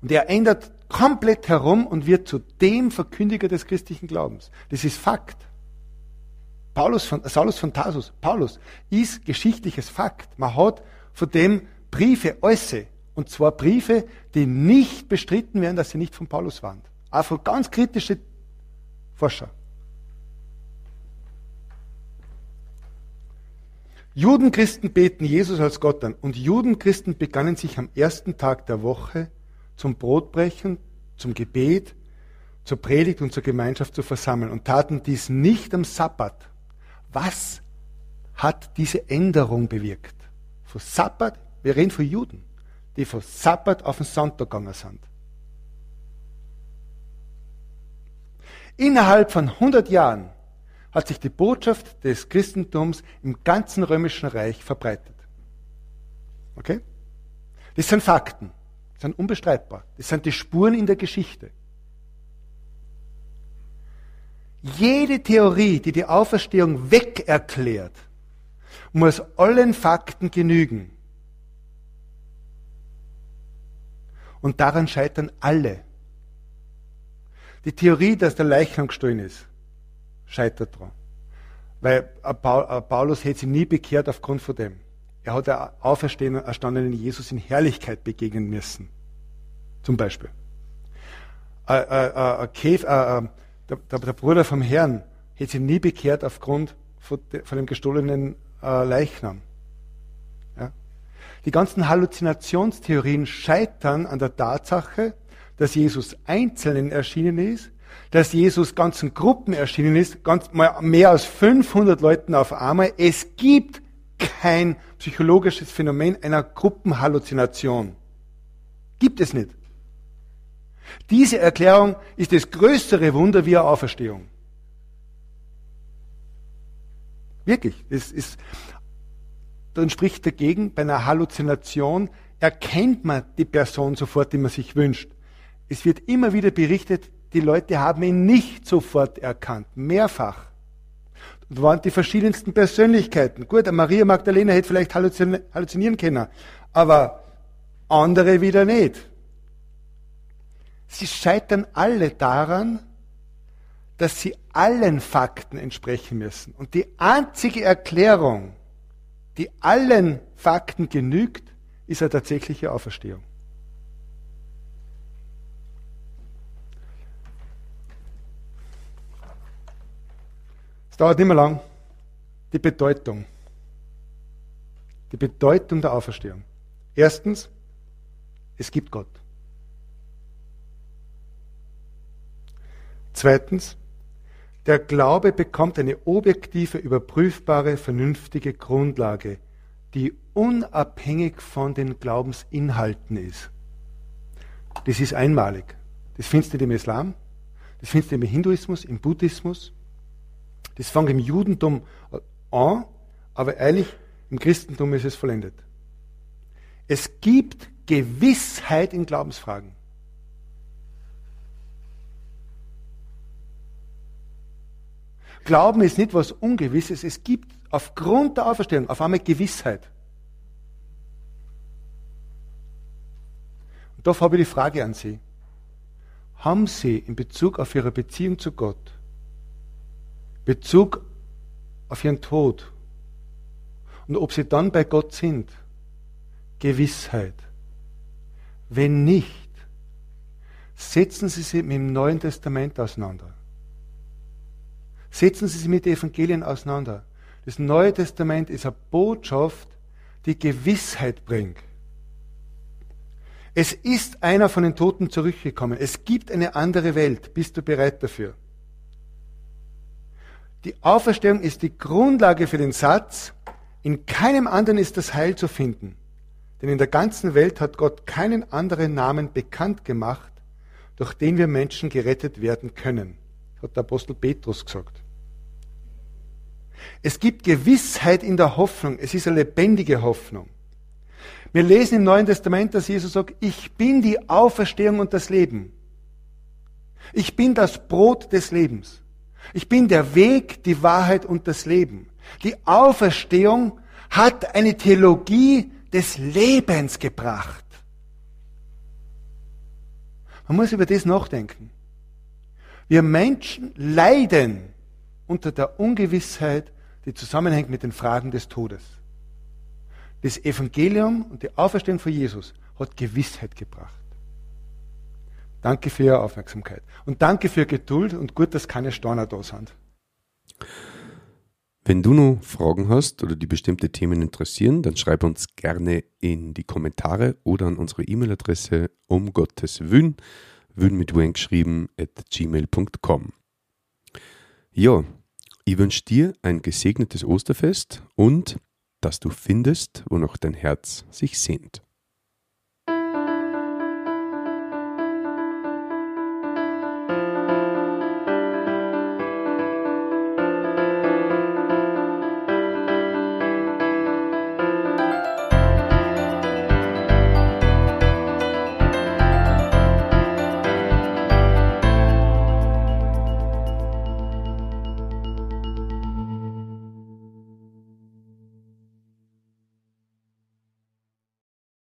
Und er ändert komplett herum und wird zu dem Verkündiger des christlichen Glaubens. Das ist Fakt. Paulus von, Saulus von Tarsus, Paulus, ist geschichtliches Fakt. Man hat von dem Briefe, äußere, und zwar Briefe, die nicht bestritten werden, dass sie nicht von Paulus waren. Auch von ganz kritische Forscher. Judenchristen beten Jesus als Gott an und Judenchristen begannen sich am ersten Tag der Woche zum Brotbrechen, zum Gebet, zur Predigt und zur Gemeinschaft zu versammeln und taten dies nicht am Sabbat. Was hat diese Änderung bewirkt? Von Sabbat, wir reden von Juden die von Sabbat auf den Sonntag gegangen sind. Innerhalb von 100 Jahren hat sich die Botschaft des Christentums im ganzen römischen Reich verbreitet. Okay? Das sind Fakten, das sind unbestreitbar. Das sind die Spuren in der Geschichte. Jede Theorie, die die Auferstehung weg erklärt, muss allen Fakten genügen. Und daran scheitern alle. Die Theorie, dass der Leichnam gestohlen ist, scheitert daran. Weil Paulus hätte sich nie bekehrt aufgrund von dem. Er hat der auferstandenen Jesus in Herrlichkeit begegnen müssen. Zum Beispiel. Äh, äh, äh, Äh, der, der, Bruder vom Herrn hätte sich nie bekehrt aufgrund von, von dem gestohlenen äh, Leichnam. Die ganzen Halluzinationstheorien scheitern an der Tatsache, dass Jesus Einzelnen erschienen ist, dass Jesus ganzen Gruppen erschienen ist, ganz mehr als 500 Leuten auf einmal. Es gibt kein psychologisches Phänomen einer Gruppenhalluzination. Gibt es nicht. Diese Erklärung ist das größere Wunder wie eine Auferstehung. Wirklich. Das ist, dann spricht dagegen, bei einer Halluzination erkennt man die Person sofort, die man sich wünscht. Es wird immer wieder berichtet, die Leute haben ihn nicht sofort erkannt, mehrfach. Und waren die verschiedensten Persönlichkeiten. Gut, Maria Magdalena hätte vielleicht halluzinieren können, aber andere wieder nicht. Sie scheitern alle daran, dass sie allen Fakten entsprechen müssen. Und die einzige Erklärung, die allen Fakten genügt, ist eine tatsächliche Auferstehung. Es dauert nicht mehr lang. Die Bedeutung. Die Bedeutung der Auferstehung. Erstens, es gibt Gott. Zweitens, der Glaube bekommt eine objektive, überprüfbare, vernünftige Grundlage, die unabhängig von den Glaubensinhalten ist. Das ist einmalig. Das findest du im Islam, das findest du im Hinduismus, im Buddhismus. Das fängt im Judentum an, aber eigentlich im Christentum ist es vollendet. Es gibt Gewissheit in Glaubensfragen. Glauben ist nicht was Ungewisses, es gibt aufgrund der Auferstehung auf einmal Gewissheit. Und da habe ich die Frage an Sie. Haben Sie in Bezug auf Ihre Beziehung zu Gott, Bezug auf Ihren Tod und ob Sie dann bei Gott sind, Gewissheit? Wenn nicht, setzen Sie sich mit dem Neuen Testament auseinander. Setzen Sie sich mit Evangelien auseinander. Das Neue Testament ist eine Botschaft, die Gewissheit bringt. Es ist einer von den Toten zurückgekommen. Es gibt eine andere Welt. Bist du bereit dafür? Die Auferstehung ist die Grundlage für den Satz, in keinem anderen ist das Heil zu finden. Denn in der ganzen Welt hat Gott keinen anderen Namen bekannt gemacht, durch den wir Menschen gerettet werden können, hat der Apostel Petrus gesagt. Es gibt Gewissheit in der Hoffnung. Es ist eine lebendige Hoffnung. Wir lesen im Neuen Testament, dass Jesus sagt, ich bin die Auferstehung und das Leben. Ich bin das Brot des Lebens. Ich bin der Weg, die Wahrheit und das Leben. Die Auferstehung hat eine Theologie des Lebens gebracht. Man muss über das nachdenken. Wir Menschen leiden unter der Ungewissheit die zusammenhängt mit den Fragen des Todes. Das Evangelium und die Auferstehung von Jesus hat Gewissheit gebracht. Danke für Ihre Aufmerksamkeit. Und danke für Geduld und gut, dass keine Storner da sind. Wenn du noch Fragen hast oder die bestimmte Themen interessieren, dann schreib uns gerne in die Kommentare oder an unsere E-Mail-Adresse um Gottes Willen, Willen mit Wien geschrieben, at gmail.com. Ja, ich wünsche dir ein gesegnetes Osterfest und dass du findest, wonach dein Herz sich sehnt.